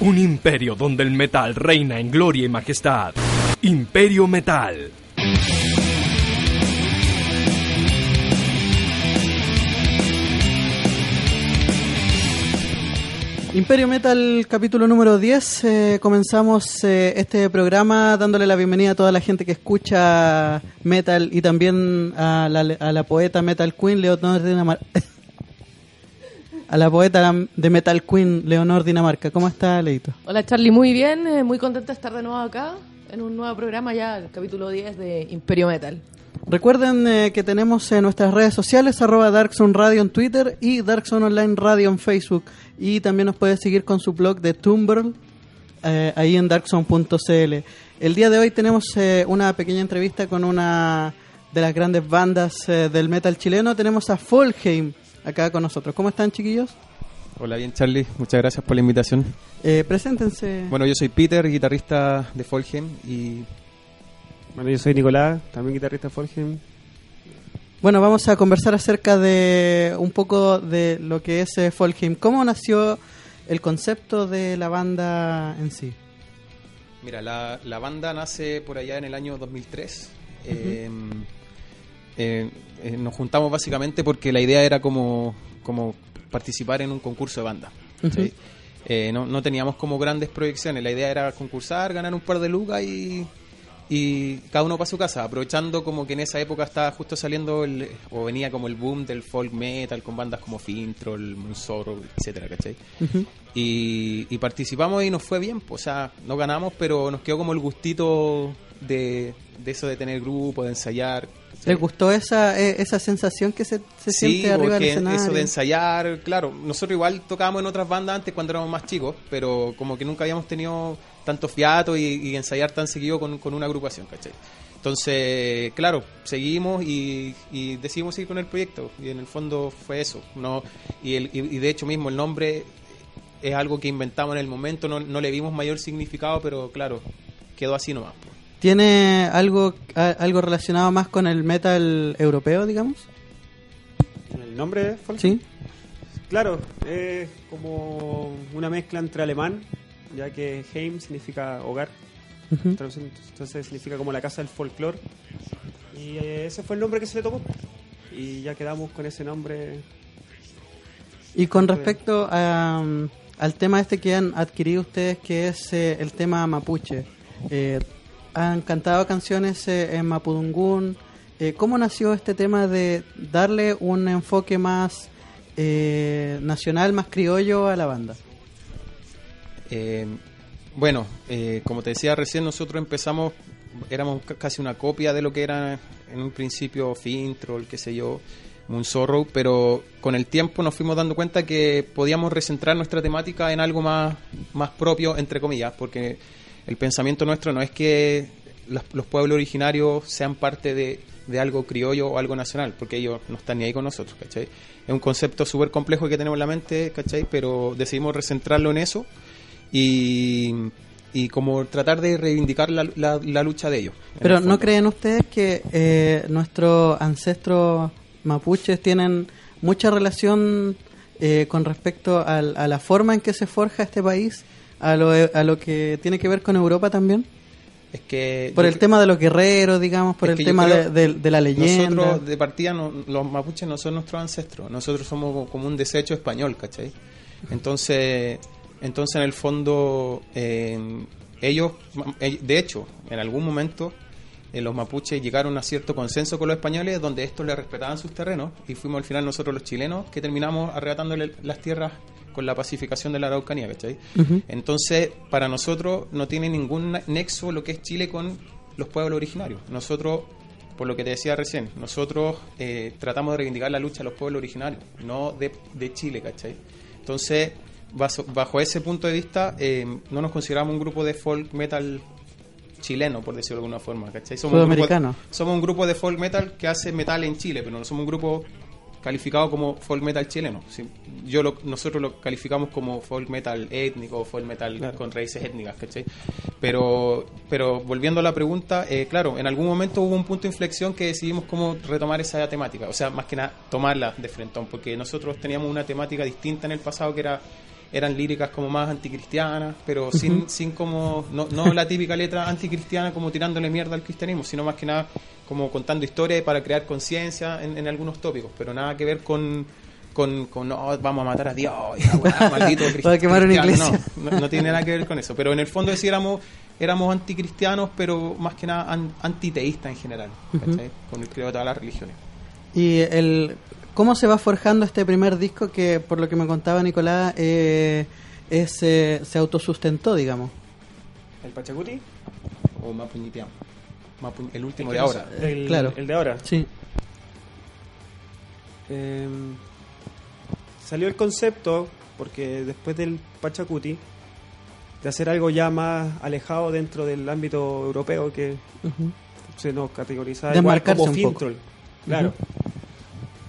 Un imperio donde el metal reina en gloria y majestad. Imperio Metal. Imperio Metal, capítulo número 10. Eh, comenzamos eh, este programa dándole la bienvenida a toda la gente que escucha metal y también a la, poeta Metal Queen Leonor Dinamarca. a la poeta de Metal Queen Leonor Dinamarca. ¿Cómo está, Leito? Hola, Charlie. Muy bien. eh, Muy contenta de estar de nuevo acá en un nuevo programa ya, el capítulo 10 de Imperio Metal. Recuerden eh, que tenemos en nuestras redes sociales arroba Darkzone Radio en Twitter y Darkzone Online Radio en Facebook. Y también nos puede seguir con su blog de Tumblr eh, ahí en darkzone.cl. El día de hoy tenemos eh, una pequeña entrevista con una de las grandes bandas eh, del metal chileno. Tenemos a Folheim acá con nosotros. ¿Cómo están, chiquillos? Hola, bien Charlie, muchas gracias por la invitación. Eh, preséntense. Bueno, yo soy Peter, guitarrista de Folgen y Bueno, yo soy Nicolás, también guitarrista de Folgen. Bueno, vamos a conversar acerca de un poco de lo que es eh. ¿Cómo nació el concepto de la banda en sí? mira, la, la banda nace por allá en el año 2003. Eh, eh, eh, nos juntamos básicamente porque la idea era como, como participar en un concurso de banda. Eh, no, no teníamos como grandes proyecciones, la idea era concursar, ganar un par de lucas y, y cada uno para su casa, aprovechando como que en esa época estaba justo saliendo el, o venía como el boom del folk metal con bandas como Fintroll, Moonsorrow, etcétera, ¿cachai? Y, y participamos y nos fue bien, pues, o sea, no ganamos, pero nos quedó como el gustito de, de eso de tener grupo, de ensayar. ¿Les gustó esa, eh, esa sensación que se, se Sí, siente arriba del escenario? eso de ensayar, claro, nosotros igual tocábamos en otras bandas antes cuando éramos más chicos, pero como que nunca habíamos tenido tanto fiato y, y ensayar tan seguido con, con una agrupación, ¿cachai? Entonces, claro, seguimos y, y decidimos seguir con el proyecto y en el fondo fue eso, no y, el, y, y de hecho mismo el nombre es algo que inventamos en el momento, no, no le vimos mayor significado, pero claro, quedó así nomás. pues. ¿Tiene algo, a- algo relacionado más con el metal europeo, digamos? ¿El nombre de Folgen? Sí. Claro, es como una mezcla entre alemán, ya que Heim significa hogar, traducción, entonces significa como la casa del folclore. Y eh, ese fue el nombre que se le tomó. Y ya quedamos con ese nombre. Y con respecto a, um, al tema este que han adquirido ustedes, que es eh, el tema mapuche, eh, han cantado canciones eh, en Mapudungún. Eh, ¿Cómo nació este tema de darle un enfoque más eh, nacional, más criollo a la banda? Eh, bueno, eh, como te decía recién, nosotros empezamos, éramos ca- casi una copia de lo que era en un principio Fintroll, qué sé yo, Moonsorrow, pero con el tiempo nos fuimos dando cuenta que podíamos recentrar nuestra temática en algo más, más propio, entre comillas, porque el pensamiento nuestro no es que los pueblos originarios sean parte de, de algo criollo o algo nacional, porque ellos no están ni ahí con nosotros, ¿cachai? Es un concepto súper complejo que tenemos en la mente, ¿cachai? Pero decidimos recentrarlo en eso y, y como tratar de reivindicar la, la- la lucha de ellos. Pero ¿no creen ustedes que eh, nuestros ancestros mapuches tienen mucha relación eh, con respecto a la forma en que se forja este país, a lo, a lo que tiene que ver con Europa también? Es que Por el tema de los guerreros, digamos, por el tema creo- de, de- de la leyenda. Nosotros de partida, no- los mapuches no son nuestros ancestros, nosotros somos como un desecho español, ¿cachai? Entonces, entonces en el fondo, eh, ellos, eh, de hecho, en algún momento, eh, los mapuches llegaron a cierto consenso con los españoles donde estos le respetaban sus terrenos y fuimos al final nosotros los chilenos que terminamos arrebatándole las tierras con la pacificación de la Araucanía, ¿cachai? Entonces, para nosotros no tiene ningún nexo lo que es Chile con los pueblos originarios. Nosotros, por lo que te decía recién, nosotros eh, tratamos de reivindicar la lucha de los pueblos originarios, no de, de Chile, ¿cachai? Entonces, bajo ese punto de vista, eh, no nos consideramos un grupo de folk metal chileno, por decirlo de alguna forma, ¿cachai? un grupo, Sudamericano. somos un grupo de folk metal que hace metal en Chile, pero no somos un grupo calificado como folk metal chileno. Sí, yo lo- nosotros lo calificamos como folk metal étnico, folk metal Claro. con raíces étnicas, ¿cachai? Pero, pero volviendo a la pregunta, eh, claro, en algún momento hubo un punto de inflexión que decidimos cómo retomar esa temática, o sea, más que nada tomarla de frentón, porque nosotros teníamos una temática distinta en el pasado que era eran líricas como más anticristianas, pero sin, sin como, no, no la típica letra anticristiana como tirándole mierda al cristianismo, sino más que nada como contando historias para crear conciencia en, en algunos tópicos, pero nada que ver con, con, con no, vamos a matar a Dios, y la weá, maldito cristiano, iglesia. No, no, no tiene nada que ver con eso, pero en el fondo sí éramos, éramos anticristianos, pero más que nada an- antiteístas en general, ¿cachai? con el creo de todas las religiones. Y el cómo se va forjando este primer disco que, por lo que me contaba Nicolás, eh, es, eh, se autosustentó, digamos. El Pachacuti, O Mapuñiteam. Mapu- el último el de ahora. el, Claro. el de ahora. Sí. Eh, salió el concepto, porque después del Pachacuti, de hacer algo ya más alejado dentro del ámbito europeo que Ujú. se nos categorizaba como un poco. Fintroll. Claro.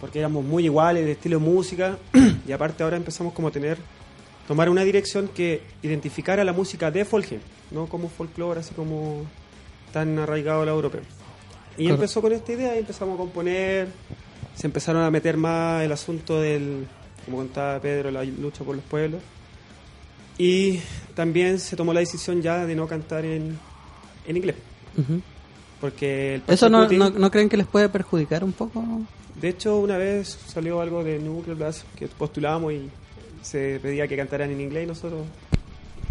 Porque éramos muy iguales de estilo de música y aparte ahora empezamos como a tener tomar una dirección que identificara la música de Folge, no como folclore así como tan arraigado a la europea. Y Claro. empezó con esta idea y empezamos a componer, se empezaron a meter más el asunto del, como contaba Pedro, la lucha por los pueblos. Y también se tomó la decisión ya de no cantar en, en inglés. Porque el ¿Eso no, no, no creen que les puede perjudicar un poco? De hecho, una vez salió algo de Nuclear Blast que postulábamos y se pedía que cantaran en inglés y nosotros...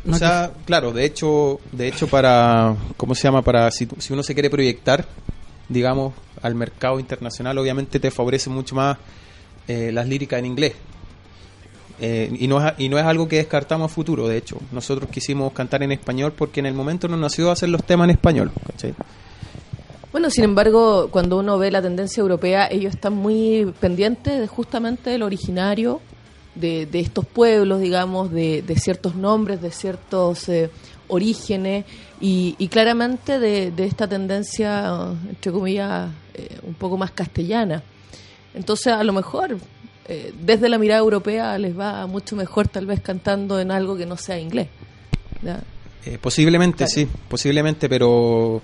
No o sea, claro, de hecho, de hecho para, ¿cómo se llama? Para si, si uno se quiere proyectar, digamos, al mercado internacional, obviamente te favorece mucho más eh, las líricas en inglés. Eh, y, no es, y no es algo que descartamos a futuro, de hecho. Nosotros quisimos cantar en español porque en el momento nos nació hacer los temas en español. ¿cachai? Bueno, sin embargo, cuando uno ve la tendencia europea, ellos están muy pendientes de justamente del originario de, de estos pueblos, digamos, de, de ciertos nombres, de ciertos eh, orígenes y, y claramente de, de esta tendencia, entre comillas, eh, un poco más castellana. Entonces, a lo mejor, eh, desde la mirada europea, les va mucho mejor tal vez cantando en algo que no sea inglés. Eh, posiblemente Claro. sí, posiblemente, pero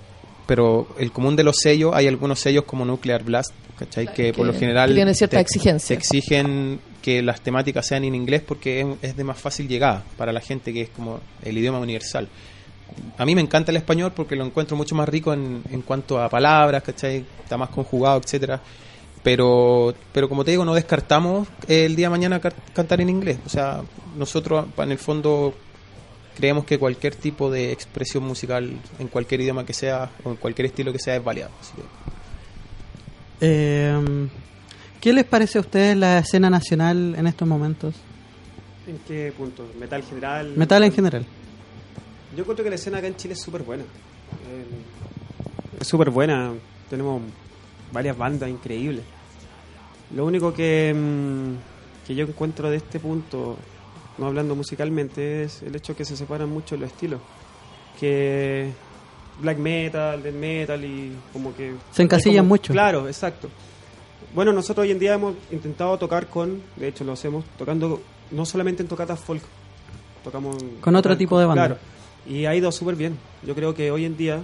pero el común de los sellos, hay algunos sellos como Nuclear Blast, ¿cachai? Claro, que, por lo general tienen cierta te- exigencia. te exigen que las temáticas sean en inglés porque es, es de más fácil llegada para la gente que es como el idioma universal. A mí me encanta el español porque lo encuentro mucho más rico en, en cuanto a palabras, ¿cachai? Está más conjugado, etcétera. Pero, pero como te digo, no descartamos el día de mañana cantar en inglés. O sea, nosotros en el fondo creemos que cualquier tipo de expresión musical en cualquier idioma que sea o en cualquier estilo que sea es válido. Así que, Eh, ¿Qué les parece a ustedes la escena nacional en estos momentos? ¿En qué punto? ¿Metal general? Metal en general. Yo encuentro que la escena acá en Chile es súper buena. Eh, es súper buena. Tenemos varias bandas increíbles. Lo único que, mm, que yo encuentro de este punto, no hablando musicalmente, es el hecho que se separan mucho los estilos. Que black metal, death metal y como que... Se encasillan como- mucho. Claro, exacto. Bueno, nosotros hoy en día hemos intentado tocar con, de hecho lo hacemos, tocando no solamente en tocatas folk, tocamos Con otro tipo de banda. Claro, y ha ido súper bien. Yo creo que hoy en día,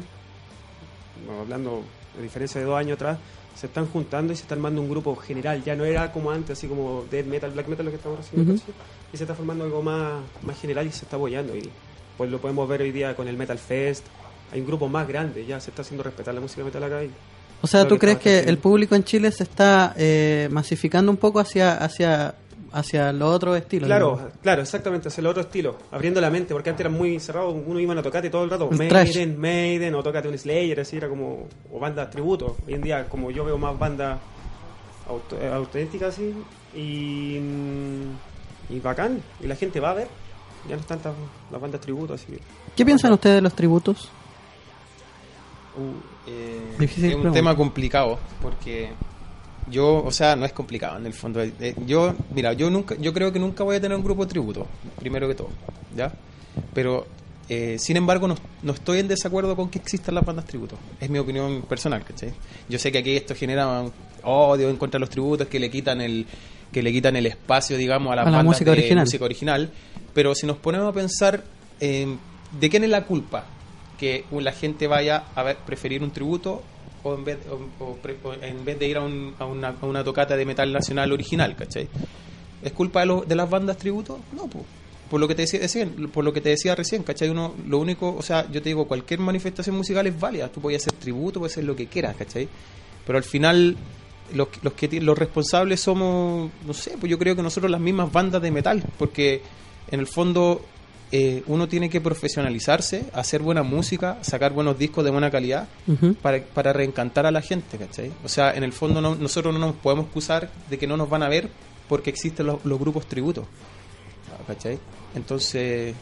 hablando de diferencia de dos años atrás, se están juntando y se está armando un grupo general. Ya no era como antes, así como death metal, black metal, lo que estamos haciendo. Ujú. Y se está formando algo más, más general y se está apoyando. Y pues lo podemos ver hoy día con el Metal Fest. Hay un grupo más grande, ya se está haciendo respetar la música metal acá. Y O sea, ¿tú que crees que el público en Chile se está eh, masificando un poco hacia hacia hacia los otros estilos? Claro, digamos? claro, exactamente, hacer el otro estilo, abriendo la mente, porque antes era muy cerrado, uno iba a tocarte todo el rato, El Maiden, Maiden, o tócate un Slayer, así era como, o bandas tributo. Hoy en día, como yo veo más bandas eh, auténticas así, y, mm, y bacán, y la gente va a ver, ya no están tan las bandas tributo, así que, ¿Qué piensan ustedes de los tributos? eh, Difícil es un pregunta. tema complicado porque yo, o sea, no es complicado en el fondo. Eh, yo, mira, yo nunca, yo creo que nunca voy a tener un grupo tributo, primero que todo, ¿ya? Pero, eh, sin embargo, no, no estoy en desacuerdo con que existan las bandas tributo. Es mi opinión personal, ¿cachai? Yo sé que aquí esto genera odio en contra de los tributos que le quitan el que le quitan el espacio, digamos, a las A la música de original. música original. Pero si nos ponemos a pensar, eh, ¿de quién es la culpa? Que la gente vaya a ver, preferir un tributo o en vez, o- en vez de ir a, un- a una, a una tocata de metal nacional original, ¿cachai? ¿Es culpa de, lo- de las bandas tributo? No, pues. Por lo que te decía, recién, por lo que te decía recién, ¿cachai? Uno, lo único, o sea, yo te digo, cualquier manifestación musical es válida. Tú puedes hacer tributo, puedes hacer lo que quieras, ¿cachai? Pero al final, los, los que los responsables somos, no sé, pues yo creo que nosotros las mismas bandas de metal, porque en el fondo eh, uno tiene que profesionalizarse, hacer buena música, sacar buenos discos de buena calidad para, para reencantar a la gente, ¿cachai? O sea, en el fondo no- nosotros no nos podemos excusar de que no nos van a ver porque existen los, los grupos tributos, ¿cachai? Entonces,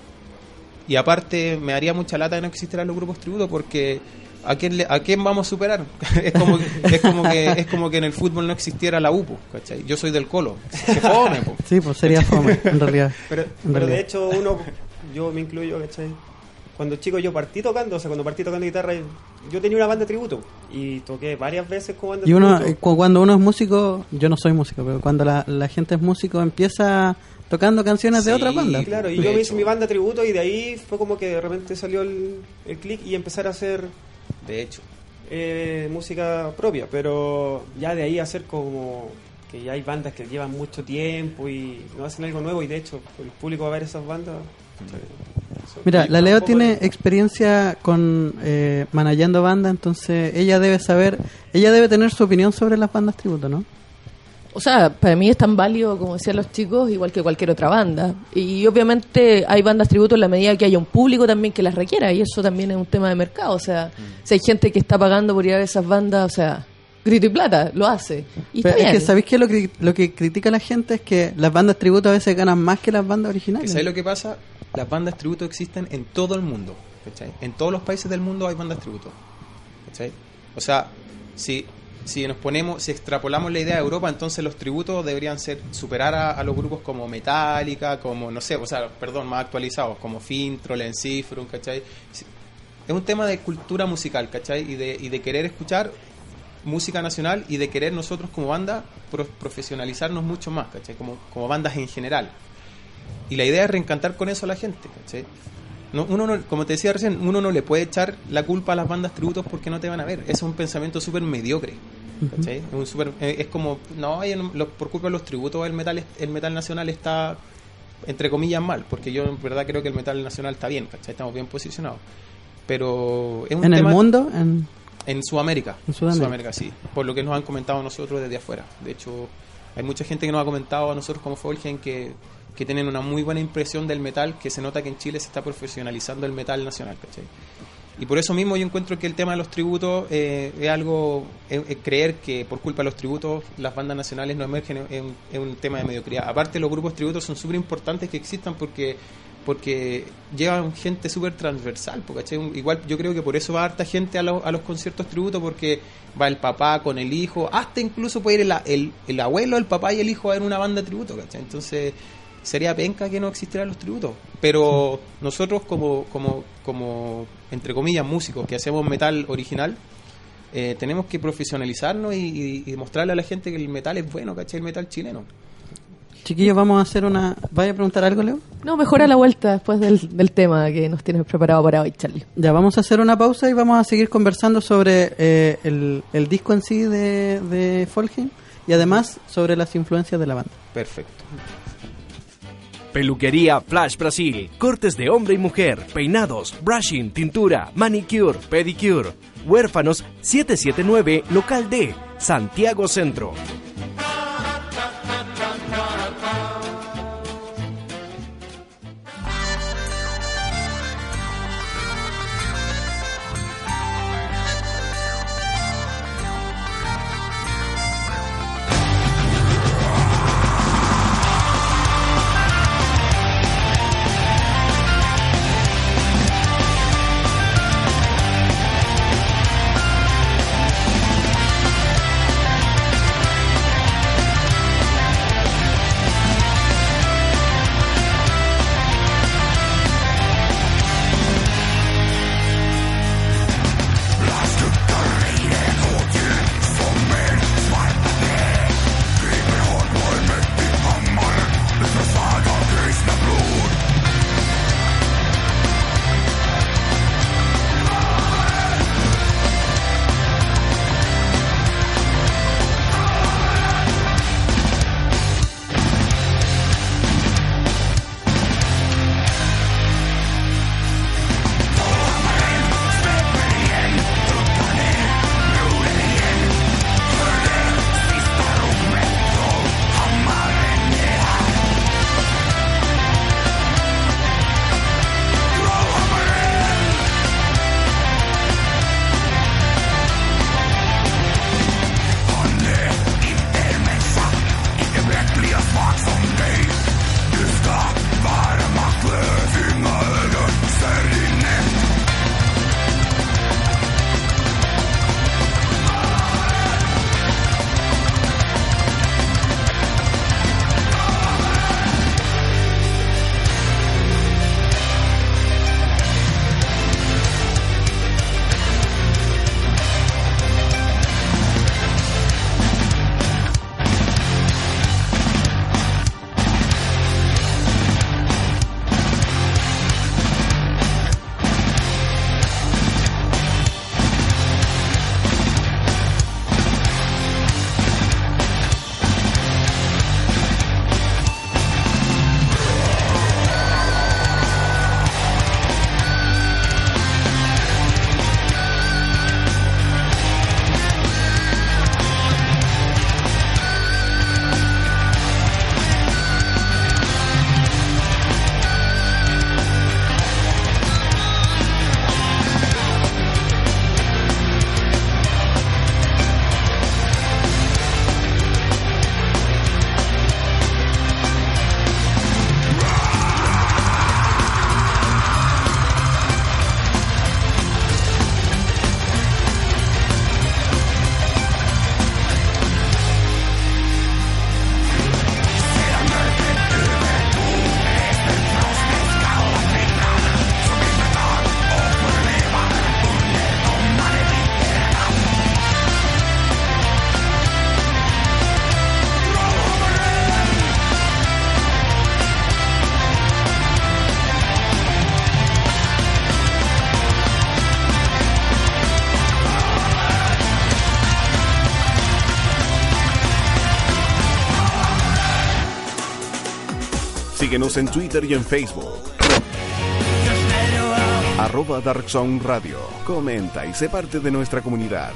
y aparte me daría mucha lata que no existieran los grupos tributos porque ¿a quién, le- a quién vamos a superar? es, como, es, como que, es como que en el fútbol no existiera la UPO, ¿cachai? Yo soy del Colo, que fome, po. Sí, pues sería fome, en realidad. Pero, En pero realidad. de hecho, uno, yo me incluyo, ¿cachai? Cuando chico yo partí tocando, o sea, cuando partí tocando guitarra, yo tenía una banda de tributo y toqué varias veces con banda de Y uno, tributo. eh, cu- cuando uno es músico, yo no soy músico, pero cuando la, la gente es músico empieza tocando canciones de Sí, otra banda. Claro, y De yo me hice mi banda de tributo y de ahí fue como que de repente salió el, el click y empezar a hacer De hecho. eh, música propia, pero ya de ahí hacer como que ya hay bandas que llevan mucho tiempo y no hacen algo nuevo y de hecho el público va a ver esas bandas. Mira, la Leo tiene experiencia con eh, manejando bandas, entonces ella debe saber, ella debe tener su opinión sobre las bandas tributo, ¿no? O sea, para mí es tan válido, como decían los chicos, igual que cualquier otra banda. Y obviamente hay bandas tributo en la medida que haya un público también que las requiera, y eso también es un tema de mercado. O sea, si hay gente que está pagando por ir a ver esas bandas, o sea, grito y plata, lo hace. Y Pero está es bien. que, ¿sabéis qué? Lo, que lo que critica la gente es que las bandas tributo a veces ganan más que las bandas originales. ¿Sabes lo que pasa? Las bandas tributo existen en todo el mundo. ¿cachai? En todos los países del mundo hay bandas tributo. ¿cachai? O sea, si, si nos ponemos, si extrapolamos la idea de Europa, entonces los tributos deberían ser superar a, los grupos como Metallica, como, no sé, o sea, perdón, más actualizados, como Fintroll, Encifrum, ¿cachai? Es un tema de cultura musical, ¿cachai? Y de, y de querer escuchar música nacional y de querer nosotros como banda pro- profesionalizarnos mucho más, ¿cachai? Como, como bandas en general. Y la idea es reencantar con eso a la gente, ¿cachai? No, uno no- como te decía recién, uno no le puede echar la culpa a las bandas tributos porque no te van a ver. Eso es un pensamiento súper mediocre. ¿cachai? Es, un súper- eh, es como, no, por culpa de los tributos el metal, el metal nacional está, entre comillas, mal. Porque yo en verdad creo que el metal nacional está bien, ¿cachai? Estamos bien posicionados. Pero es un en el tema- mundo, en, en Sudamérica. En Sudamérica. sí. Por lo que nos han comentado nosotros desde afuera. De hecho, hay mucha gente que nos ha comentado a nosotros como Folgen que, que tienen una muy buena impresión del metal, que se nota que en Chile se está profesionalizando el metal nacional, ¿cachai? Y por eso mismo yo encuentro que el tema de los tributos eh, es algo, es- creer que por culpa de los tributos las bandas nacionales no emergen es un, tema de mediocridad. Aparte los grupos tributos son súper importantes que existan porque porque llevan gente súper transversal, ¿cachai? Igual yo creo que por eso va harta gente a, los- a los conciertos tributo porque va el papá con el hijo, hasta incluso puede ir el, el, el abuelo, el papá y el hijo a ver una banda tributo, ¿cachai? Entonces sería penca que no existieran los tributos. Pero nosotros como, como, como, entre comillas, músicos que hacemos metal original, eh, tenemos que profesionalizarnos y, y- y mostrarle a la gente que el metal es bueno, ¿cachai? El metal chileno. chiquillos, vamos a hacer una... ¿Vaya a preguntar algo, Leo? No, mejora la vuelta después del, del tema que nos tienes preparado para hoy, Charlie. Ya, vamos a hacer una pausa y vamos a seguir conversando sobre eh, el, el disco en sí de, de Folgen y además sobre las influencias de la banda. Perfecto. Peluquería Flash Brasil. Cortes de hombre y mujer. Peinados, brushing, tintura, manicure, pedicure. Huérfanos 779, local D, Santiago Centro. Síguenos en Twitter y en Facebook. Arroba Dark Zone Radio. Comenta y sé parte de nuestra comunidad.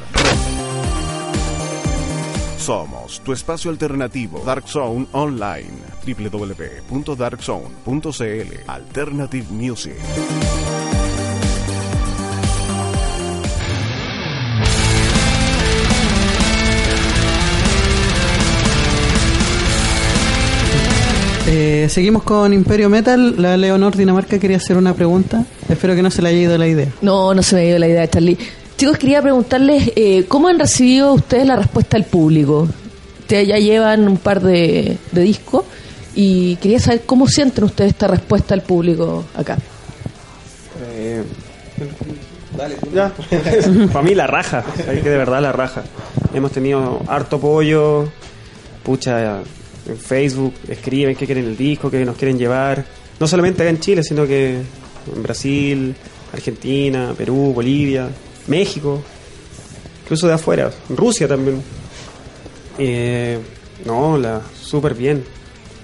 Somos tu espacio alternativo Dark Zone Online. www.darkzone.cl Alternative Music. Eh, seguimos con Imperio Metal. La Leonor Dinamarca quería hacer una pregunta. Espero que no se le haya ido la idea. No, no se me ha ido la idea, Charlie. Chicos, quería preguntarles eh, cómo han recibido ustedes la respuesta del público. Ustedes ya llevan un par de, de discos y quería saber cómo sienten ustedes esta respuesta del público acá. Eh, ya. Para mí la raja, hay que de verdad la raja. Hemos tenido harto apoyo, pucha, en Facebook escriben que quieren el disco, que nos quieren llevar, no solamente acá en Chile, sino que en Brasil, Argentina, Perú, Bolivia, México, incluso de afuera, Rusia también. Eh, no, la súper bien.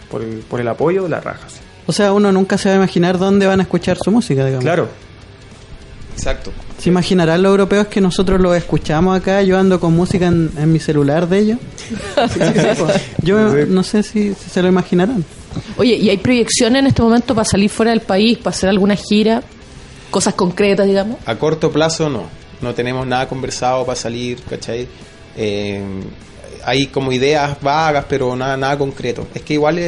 Por el, por el apoyo, la raja. sí. O sea, uno nunca se va a imaginar dónde van a escuchar su música, digamos. Claro, Exacto. ¿Se imaginarán los europeos que nosotros los escuchamos acá? Yo ando con música en, en mi celular de ellos. Yo no sé si, si se lo imaginarán. Oye, ¿y hay proyecciones en este momento para salir fuera del país, para hacer alguna gira? Cosas concretas, digamos. A corto plazo no, no tenemos nada conversado para salir, ¿cachai? Eh, hay como ideas vagas, pero nada, nada concreto. Es que igual,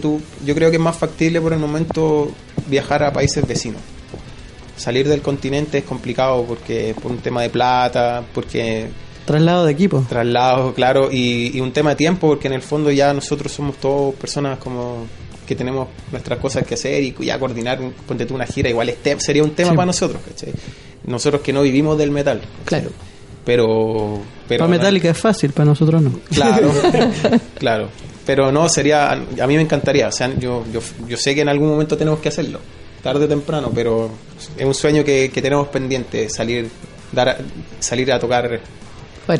tú, yo creo que es más factible por el momento viajar a países vecinos. Salir del continente es complicado porque por un tema de plata, porque Traslado de equipo. traslados, claro, y, y un tema de tiempo, porque en el fondo ya nosotros somos todos personas como que tenemos nuestras cosas que hacer y ya coordinar, ponte tú una gira, igual es te- sería un tema Sí. para nosotros, ¿cachai? Nosotros que no vivimos del metal. ¿cachai? Claro. Pero... pero para Metallica es fácil, para nosotros no. Claro, claro. Pero no, sería, a mí me encantaría, o sea, yo, yo, yo sé que en algún momento tenemos que hacerlo, tarde o temprano, pero es un sueño que, que tenemos pendiente, salir, dar, a- salir a tocar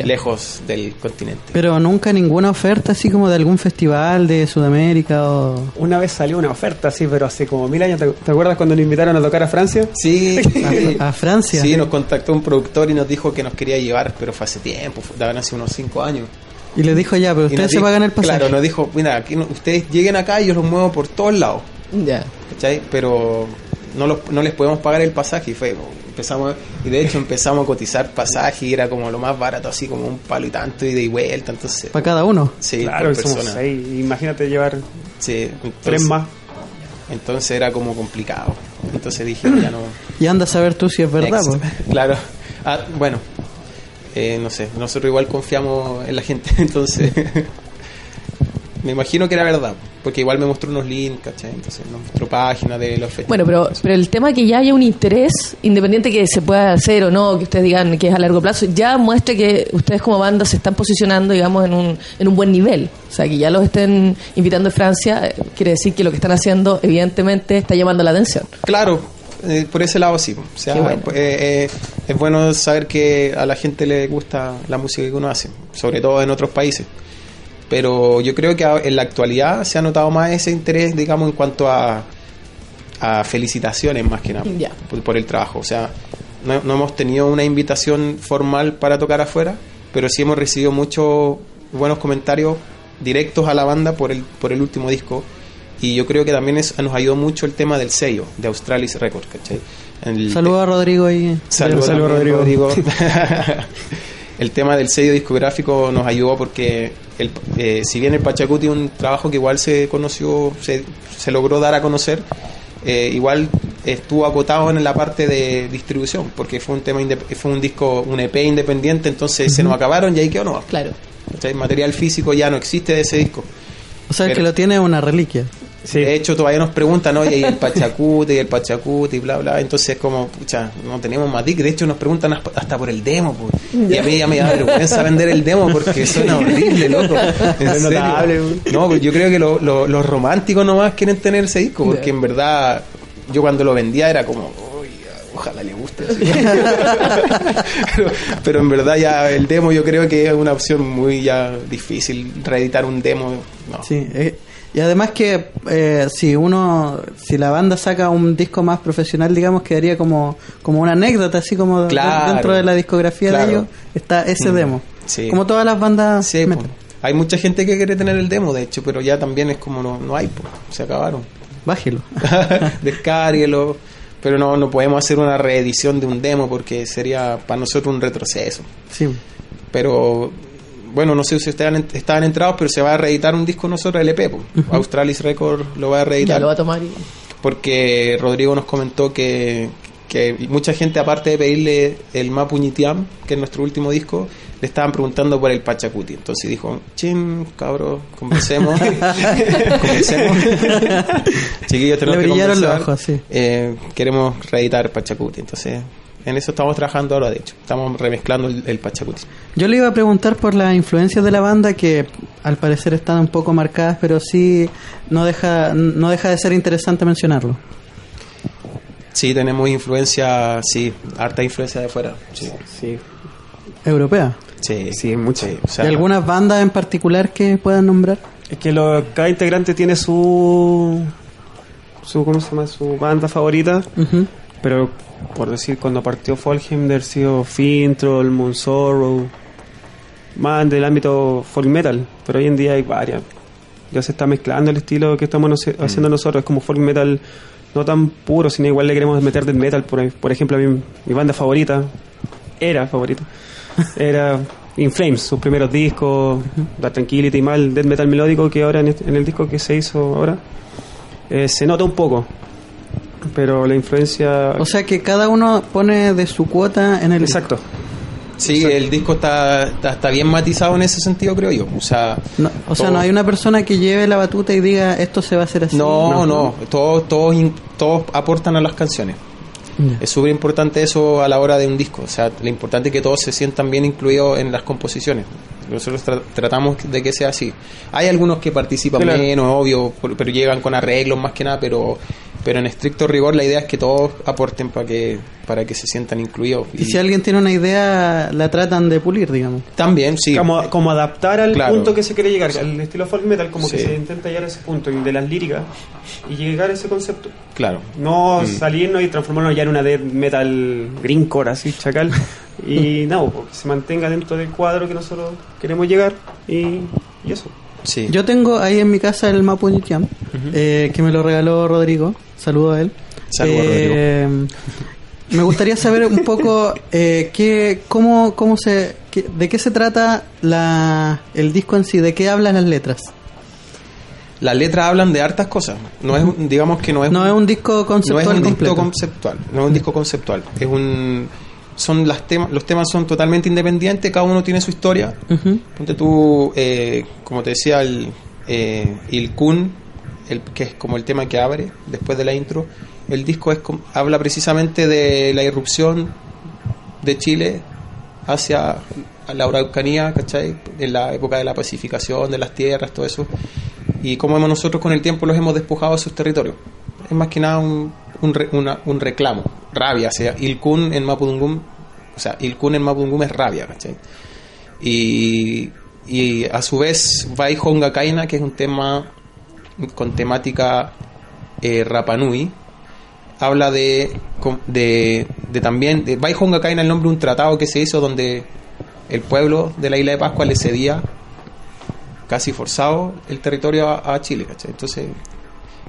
lejos del continente. Pero nunca ninguna oferta así como de algún festival de Sudamérica o... una vez salió una oferta, sí, pero hace como mil años. ¿Te, te acuerdas cuando nos invitaron a tocar a Francia? Sí, A, a Francia. sí, nos contactó un productor y nos dijo que nos quería llevar, pero fue hace tiempo, fue- daban hace unos cinco años. Y le dijo ya, pero ustedes se pagan el pasaje. Claro, nos dijo, mira, aquí no- ustedes lleguen acá y yo los muevo por todos lados. Ya. ¿cachai? Pero no, los, no les podemos pagar el pasaje y fue empezamos y de hecho empezamos a cotizar pasaje y era como lo más barato así como un palo y tanto y de y vuelta entonces Para cada uno. sí claro, por somos persona. seis. Imagínate llevar sí entonces, tres más. entonces era como complicado entonces dije ya no Y anda a saber tú si es verdad. Po. claro Ah, bueno eh, no sé nosotros igual confiamos en la gente entonces me imagino que era verdad porque igual me mostró unos links ¿cachai? entonces nos mostró páginas de los festivales Bueno, pero, pero el tema que ya haya un interés, independiente que se pueda hacer o no, que ustedes digan que es a largo plazo, ya muestra que ustedes como banda se están posicionando, digamos, en un, en un buen nivel. O sea, que ya los estén invitando de Francia, eh, quiere decir que lo que están haciendo, evidentemente, está llamando la atención. Claro, eh, por ese lado sí. O sea, bueno. eh, eh, es bueno saber que a la gente le gusta la música que uno hace, sobre todo en otros países. Pero yo creo que en la actualidad se ha notado más ese interés, digamos, en cuanto a, a felicitaciones más que nada por, por el trabajo. O sea, no, no hemos tenido una invitación formal para tocar afuera, pero sí hemos recibido muchos buenos comentarios directos a la banda por el, por el último disco. Y yo creo que también es- nos ayudó mucho el tema del sello de Australis Records, Saludos a Rodrigo ahí. Saludos, también, Rodrigo. el tema del sello discográfico nos ayudó porque el, eh, si bien el Pachacuti es un trabajo que igual se conoció, se, se logró dar a conocer, eh, igual estuvo acotado en la parte de distribución porque fue un tema fue un disco un EP independiente entonces se nos acabaron y ahí quedó no Claro. material físico ya no existe de ese disco O sea, el que Pero- lo tiene una reliquia. Sí. de hecho, todavía nos preguntan, oye, y el Pachacute, y el Pachacute, y bla, bla. Entonces, como, pucha, no tenemos más discos. De hecho, nos preguntan hasta por el demo, pues. Y a mí ya me da vergüenza vender el demo porque suena horrible, loco. En Es serio. No, pues yo creo que lo- lo- los románticos nomás quieren tener ese disco, porque en verdad, yo cuando lo vendía era como, uy, ojalá le guste. así. pero, pero en verdad ya el demo yo creo que es una opción muy ya difícil, reeditar un demo. No. Sí, eh, Y además que eh, si uno, si la banda saca un disco más profesional, digamos, quedaría como, como una anécdota, así como Claro. dentro de la discografía Claro. de ellos está ese Mm. demo. Sí. Como todas las bandas Sí, hay mucha gente que quiere tener el demo, de hecho, pero ya también es como no, no hay, po. se acabaron. Bájelo. Descárguelo. Pero no, no podemos hacer una reedición de un demo porque sería para nosotros un retroceso. Sí. Pero bueno, no sé si ustedes han- estaban enterados, pero se va a reeditar un disco nosotros LP. po. Australis Record lo va a Ya reeditar. lo va a tomar y... porque Rodrigo nos comentó que, que mucha gente, aparte de pedirle el Mapuñitiam, que es nuestro último disco, le estaban preguntando por el Pachacuti. Entonces dijo, chin, cabros, conversemos. conversemos. Chiquillos, tenemos Le que brillaron los conversar. ojos, sí. Eh, queremos reeditar Pachacuti. Entonces, en eso estamos trabajando ahora, de hecho. Estamos remezclando el, el Pachacuti. Yo le iba a preguntar por las influencias de la banda que al parecer están un poco marcadas, pero sí no deja, no deja de ser interesante mencionarlo. Sí, tenemos influencia, sí, harta influencia de afuera. Sí, Sí, Europea. sí, Sí, mucha. sí, o sea, ¿Y algunas bandas en particular que puedan nombrar? Es que lo- cada integrante tiene su, su, ¿cómo se llama? Su banda favorita. Pero, por decir, cuando partió Folkheim, de haber sido Fintroll, Moonsorrow, más del ámbito folk metal. Pero hoy en día hay varias. Ya se está mezclando el estilo que estamos noce- haciendo nosotros. Es como folk metal no tan puro, sino igual le queremos meter death metal. Por, por ejemplo, a mí, mi banda favorita, era favorita, era In Flames, sus primeros discos, The Tranquility y mal, death metal melódico que ahora en, este- en el disco que se hizo ahora, eh, se nota un poco. Pero la influencia... O sea que cada uno pone de su cuota en el... Exacto. Sí, el disco está, está, está bien matizado en ese sentido, creo yo. O sea, No, o sea, todo- no hay una persona que lleve la batuta y diga esto se va a hacer así. No, no, todos, todos, todos aportan a las canciones. Es súper importante eso a la hora de un disco. O sea, lo importante es que todos se sientan bien incluidos en las composiciones. Nosotros tra- tratamos de que sea así. Hay algunos que participan Claro. menos, obvio, pero llegan con arreglos más que nada, pero pero en estricto rigor la idea es que todos aporten para que para que se sientan incluidos. Y si alguien tiene una idea, la tratan de pulir, digamos. También, sí. Como, como adaptar al Claro. punto que se quiere llegar, al estilo folk metal, como que se intenta llegar a ese punto de las líricas y llegar a ese concepto. Claro. No Mm. salirnos y transformarnos ya en una death metal greencore, así, chacal. y no, porque se mantenga dentro del cuadro que nosotros queremos llegar y, y eso. Sí. Yo tengo ahí en mi casa el Mapuñitiam, eh, que me lo regaló Rodrigo. Saludo a él. Saludos, Eh, Me gustaría saber un poco eh, qué, cómo, cómo se, qué- de qué se trata la, el disco en sí, de qué hablan las letras. Las letras hablan de hartas cosas. No es, digamos que no es No es un disco conceptual no es un completo. disco conceptual, no es un disco conceptual. Es un son las temas, los temas son totalmente independientes, cada uno tiene su historia. Ujú. Ponte tú, eh, como te decía, el, eh, el Kun, el, que es como el tema que abre después de la intro. El disco es habla precisamente de la irrupción de Chile hacia la Araucanía, ¿cachai? En la época de la pacificación de las tierras, todo eso. Y cómo hemos nosotros con el tiempo los hemos despojado de sus territorios. Es más que nada un, un, re- una- un reclamo, rabia. O sea, Ilkun en Mapudungum, o sea, Ilkun en Mapudungum es rabia, ¿cachai? Y, y a su vez, Vai Honga Kaina, que es un tema con temática eh, Rapanui, habla de, de también, de Vai Honga Kaina, el nombre de un tratado que se hizo donde el pueblo de la isla de Pascua le cedía casi forzado el territorio a, a Chile, ¿cachai? Entonces,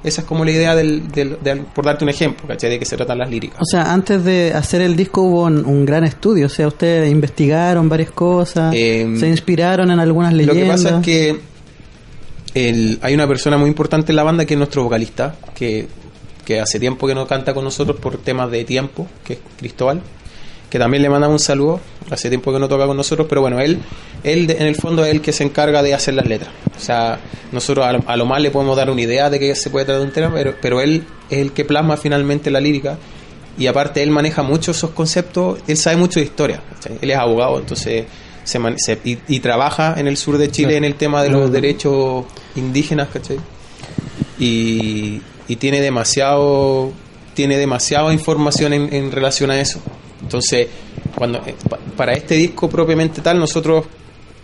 esa es como la idea del, del- del- por darte un ejemplo, ¿cachai? De que se tratan las líricas. O sea, antes de hacer el disco hubo un, un gran estudio, o sea, ustedes investigaron varias cosas, Eh, se inspiraron en algunas Lo leyendas. que pasa es que el- hay una persona muy importante en la banda que es nuestro vocalista, que, que hace tiempo que no canta con nosotros por temas de tiempo, que es Cristóbal, que también le mandamos un saludo, hace tiempo que no toca con nosotros, pero bueno, él, él en el fondo es el que se encarga de hacer las letras. O sea, nosotros a lo, a lo más le podemos dar una idea de que se puede tratar de un tema, pero, pero él es el que plasma finalmente la lírica. Y aparte él maneja mucho esos conceptos, él sabe mucho de historia, ¿cachai? él es abogado, entonces se, man- se- y, y trabaja en el sur de Chile en el tema de los derechos indígenas, ¿cachai? Y, y tiene demasiado tiene demasiada información en, en relación a eso. Entonces, cuando eh, pa- para este disco propiamente tal, nosotros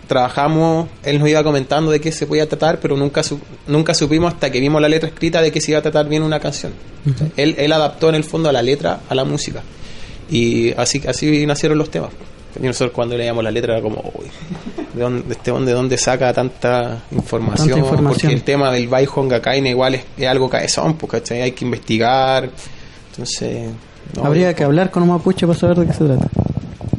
trabajamos, él nos iba comentando de qué se podía tratar, pero nunca su- nunca supimos hasta que vimos la letra escrita de que se iba a tratar bien una canción. él, él adaptó en el fondo a la letra a la música. Y así, así nacieron los temas. Y nosotros cuando leíamos la letra era como, "Uy, ¿de dónde, este de dónde saca tanta información? Tanta información. Porque el tema del Baihon Gakaina igual es, es algo caezón, pues, ¿cachai? Hay que investigar. Entonces, no, Habría que hablar con un mapuche para saber de qué se trata.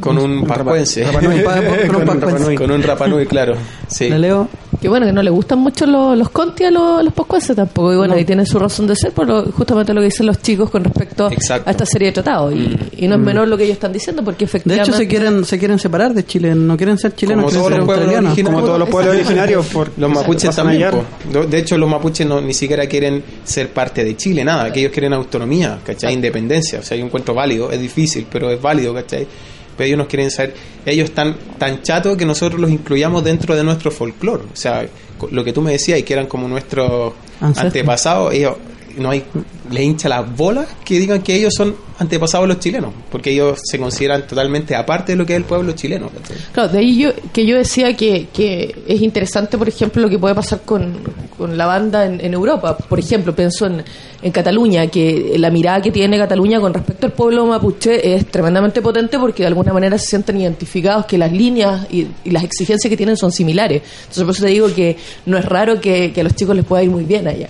con un pascuense. Rapa Nui, pa- con un pascuense. con un Rapanui, claro. Sí. La leo. Que bueno, que no le gustan mucho los, los Conti a los, los pascuenses tampoco. Y bueno, ahí tienen su razón de ser por lo- justamente lo que dicen los chicos con respecto Exacto. a esta serie de tratados. Y, y no es menor lo que ellos están diciendo, porque De efectivamente. hecho, se quieren se quieren separar de Chile. No quieren ser chilenos, Como todos ser los pueblos. Como todos los pueblos originarios. Por, Los mapuches también. De hecho, los mapuches no, ni siquiera quieren ser parte de Chile, nada. Que ellos quieren autonomía, ¿cachai? Independencia. O sea, yo encuentro válido. Es difícil, pero es válido, ¿cachai? Pero ellos nos quieren saber. Ellos están tan chatos que nosotros los incluyamos dentro de nuestro folclore. O sea, lo que tú me decías, y que eran como nuestros antepasados, ellos no hay les hincha las bolas que digan que ellos son antepasados los chilenos, porque ellos se consideran totalmente aparte de lo que es el pueblo chileno. Claro, de ahí yo, que yo decía que, que es interesante, por ejemplo, lo que puede pasar con, con la banda en, en Europa. Por ejemplo, pienso en, en Cataluña, que la mirada que tiene Cataluña con respecto al pueblo mapuche es tremendamente potente porque de alguna manera se sienten identificados que las líneas y, y las exigencias que tienen son similares. Entonces, por eso te digo que no es raro que, que a los chicos les pueda ir muy bien allá.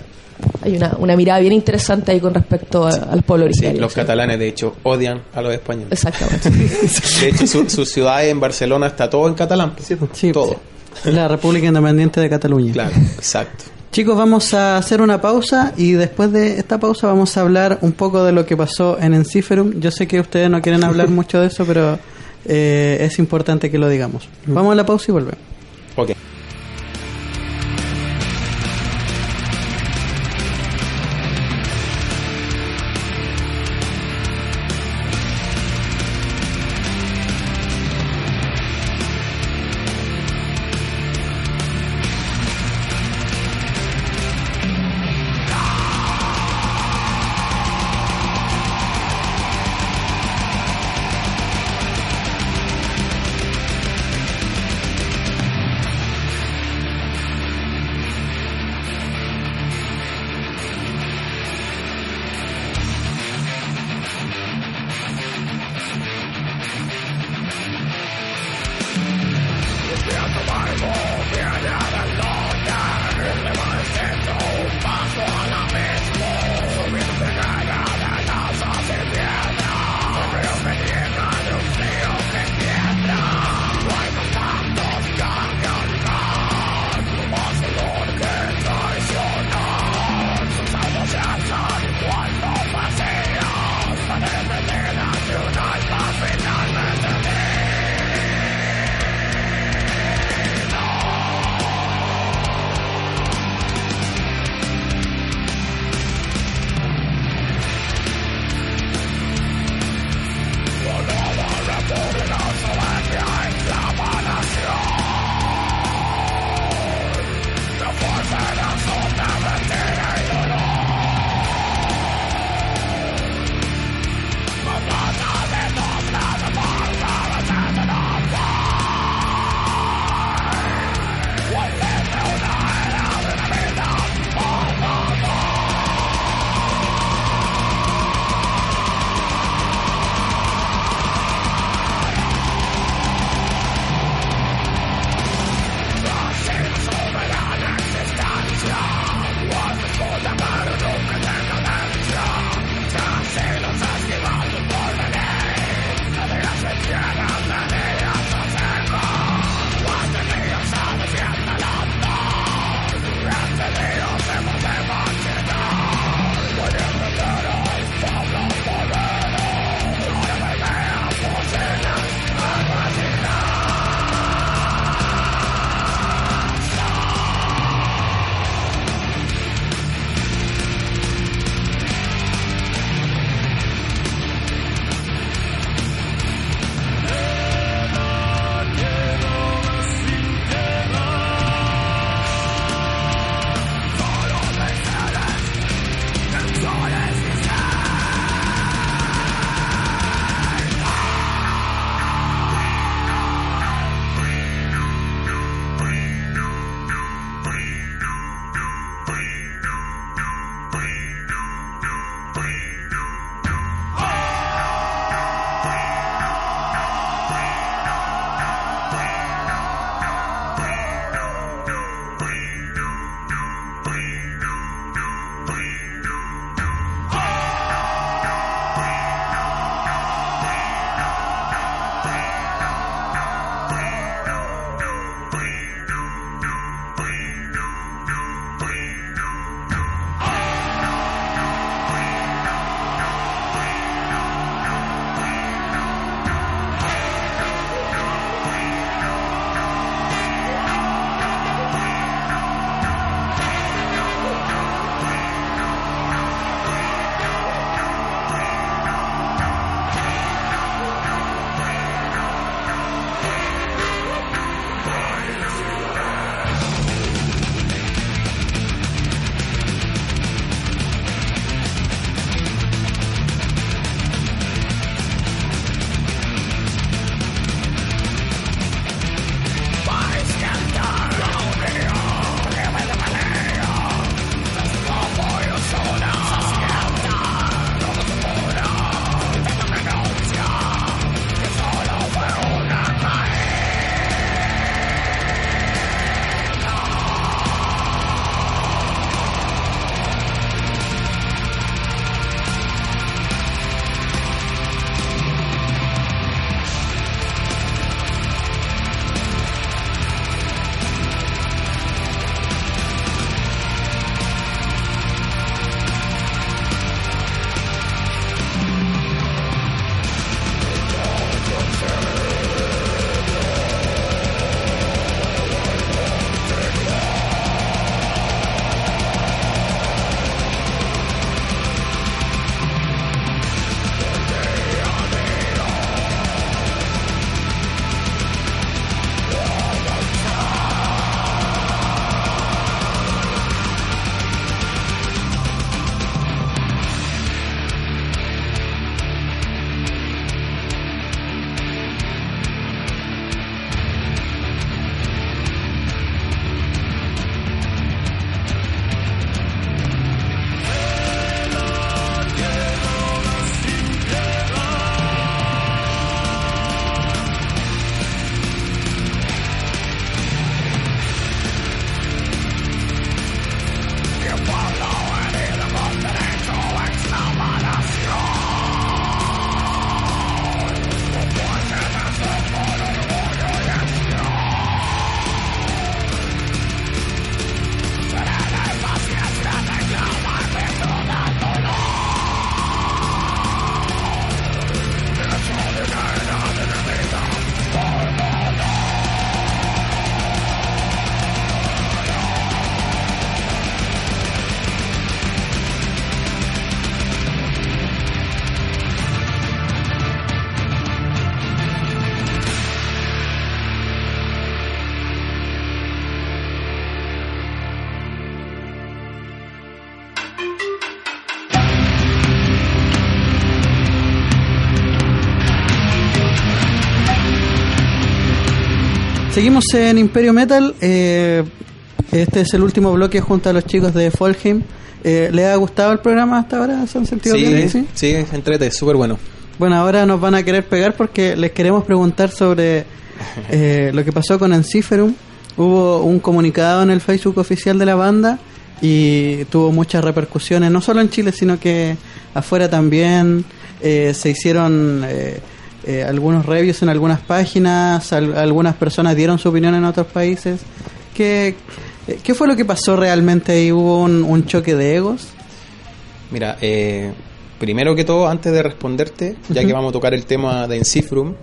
Hay una, una mirada bien interesante ahí con respecto a- al pueblo Sí, originario. los catalanes, de hecho, odian a los españoles. Exactamente. De hecho, su, su ciudad en Barcelona está todo en catalán. Sí, todo. La República Independiente de Cataluña. Claro, exacto. Chicos, vamos a hacer una pausa y después de esta pausa vamos a hablar un poco de lo que pasó en Enciferum. Yo sé que ustedes no quieren hablar mucho de eso, pero eh, es importante que lo digamos. Vamos a la pausa y volvemos. Ok. Seguimos en Imperio Metal. eh, este es el último bloque junto a los chicos de Folheim. Eh, ¿Les ha gustado el programa hasta ahora? ¿Se han sentido Sí, bien? sí, sí, entrete, súper bueno. Bueno, ahora nos van a querer pegar porque les queremos preguntar sobre eh, lo que pasó con Enciferum. Hubo un comunicado en el Facebook oficial de la banda y tuvo muchas repercusiones, no solo en Chile, sino que afuera también. Eh, se hicieron eh, algunos reviews en algunas páginas, al- algunas personas dieron su opinión en otros países. ¿Qué, ¿Qué fue lo que pasó realmente ahí? ¿Hubo un, un choque de egos? Mira, eh, primero que todo, antes de responderte, ya que Ujú. vamos a tocar el tema de Encifrum,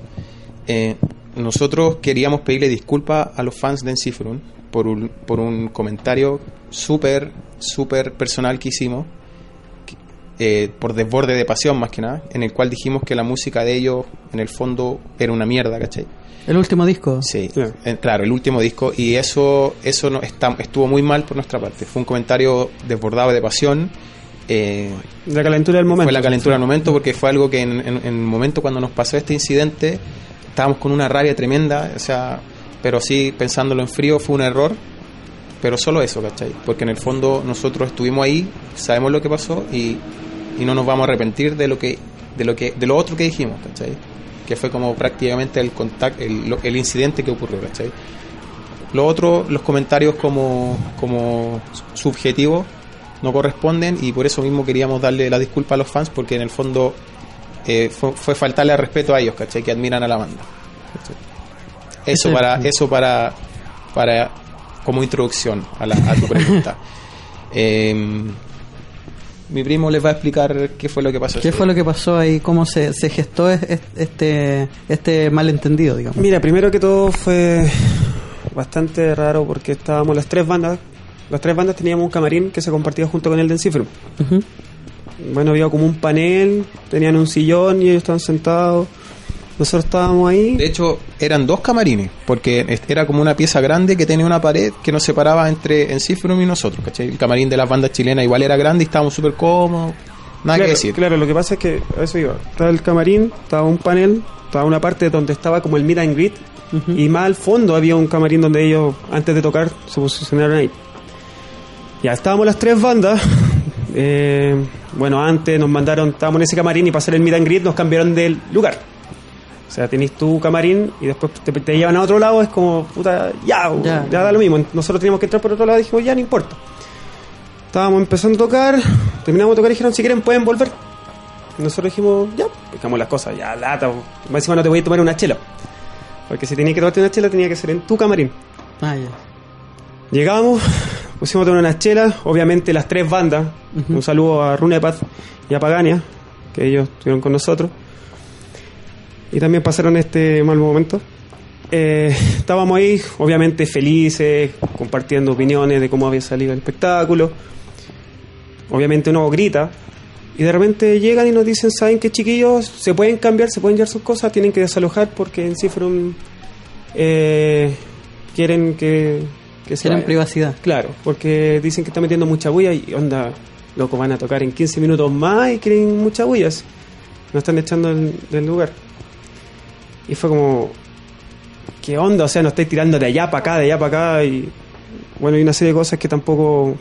eh, nosotros queríamos pedirle disculpas a los fans de Encifrum por un, por un comentario súper, súper personal que hicimos, que- eh, por desborde de pasión más que nada, en el cual dijimos que la música de ellos, en el fondo, era una mierda, ¿cachai? El último disco. Sí, Claro. eh, claro, el último disco y eso eso no está, estuvo muy mal por nuestra parte. Fue un comentario desbordado de pasión. eh, La calentura del momento. fue la calentura del momento porque fue algo que en, en- en el momento cuando nos pasó este incidente estábamos con una rabia tremenda, o sea, pero sí pensándolo en frío fue un error, pero solo eso, ¿cachai? Porque en el fondo nosotros estuvimos ahí, sabemos lo que pasó y, y no nos vamos a arrepentir de lo que de lo que de lo otro que dijimos, ¿cachai? Que fue como prácticamente el contacto el, el incidente que ocurrió, ¿cachai? Lo otro, los comentarios como, como subjetivos no corresponden y por eso mismo queríamos darle la disculpa a los fans porque en el fondo eh, fue, fue faltarle al respeto a ellos, ¿cachai? Que admiran a la banda. ¿cachai? Eso para, eso para, para como introducción a, la, a tu pregunta. Em, mi primo les va a explicar qué fue lo que pasó. ¿Qué fue lo que pasó ahí? ¿Cómo se, se gestó es- es- este, este malentendido, digamos? Mira, primero que todo fue bastante raro porque estábamos las tres bandas. Las tres bandas teníamos un camarín que se compartía junto con el de Encifrum. Bueno, había como un panel, tenían un sillón y ellos estaban sentados. Nosotros estábamos ahí. De hecho, eran dos camarines, porque era como una pieza grande que tenía una pared que nos separaba entre Encifrum y nosotros, ¿cachai? El camarín de las bandas chilenas igual era grande y estábamos súper cómodos, nada claro, que decir. Claro, lo que pasa es que a eso iba. Estaba el camarín, estaba un panel, estaba una parte donde estaba como el meet and greet y más al fondo había un camarín donde ellos, antes de tocar, se posicionaron ahí. Ya estábamos las tres bandas. eh, bueno, antes nos mandaron, estábamos en ese camarín y para hacer el meet and greet nos cambiaron del lugar. O sea, tenés tu camarín y después te, te llevan a otro lado, es como, puta, ya, Ya. ya, da lo mismo. Nosotros teníamos que entrar por otro lado y dijimos, ya, no importa. Estábamos empezando a tocar, terminamos de tocar y dijeron, si quieren pueden volver. Y nosotros dijimos, ya, dejamos las cosas, ya, lata. Más encima no te voy a tomar una chela. Porque si tenías que tomarte una chela tenía que ser en tu camarín. Ah, ya. Llegamos, pusimos a tomar unas chelas, obviamente las tres bandas. Un saludo a Runepath y a Pagania, que ellos estuvieron con nosotros. Y también pasaron este mal momento. Eh, estábamos ahí, obviamente felices, compartiendo opiniones de cómo había salido el espectáculo. Obviamente uno grita. Y de repente llegan y nos dicen, ¿saben qué chiquillos? Se pueden cambiar, se pueden llevar sus cosas, tienen que desalojar porque en fueron... eh, quieren que, que se Quieren vayan. privacidad. Claro, porque dicen que está metiendo mucha bulla y onda, loco, van a tocar en 15 minutos más y quieren mucha bulla. Nos están echando del, del lugar. Y fue como, ¿qué onda? O sea, nos estáis tirando de allá para acá, de allá para acá. Y bueno, hay una serie de cosas que tampoco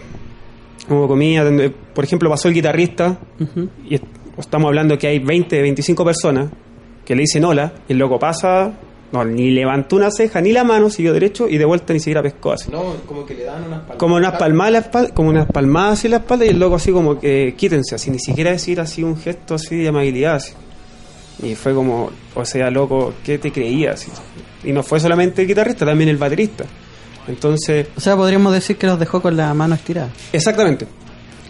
como comía. donde, Por ejemplo, pasó el guitarrista Ujú. y est- estamos hablando que hay 20, 25 personas que le dicen hola y el loco pasa, no, ni levantó una ceja ni la mano, siguió derecho y de vuelta ni siquiera pescó así. No, como que le dan unas palmadas. Como unas palmadas en la espalda, como unas palmadas la espalda y el loco así como que quítense, así ni siquiera decir así un gesto así de amabilidad así. Y fue como, o sea, loco, ¿qué te creías? Y no fue solamente el guitarrista, también el baterista. Entonces, O sea, podríamos decir que los dejó con la mano estirada. Exactamente.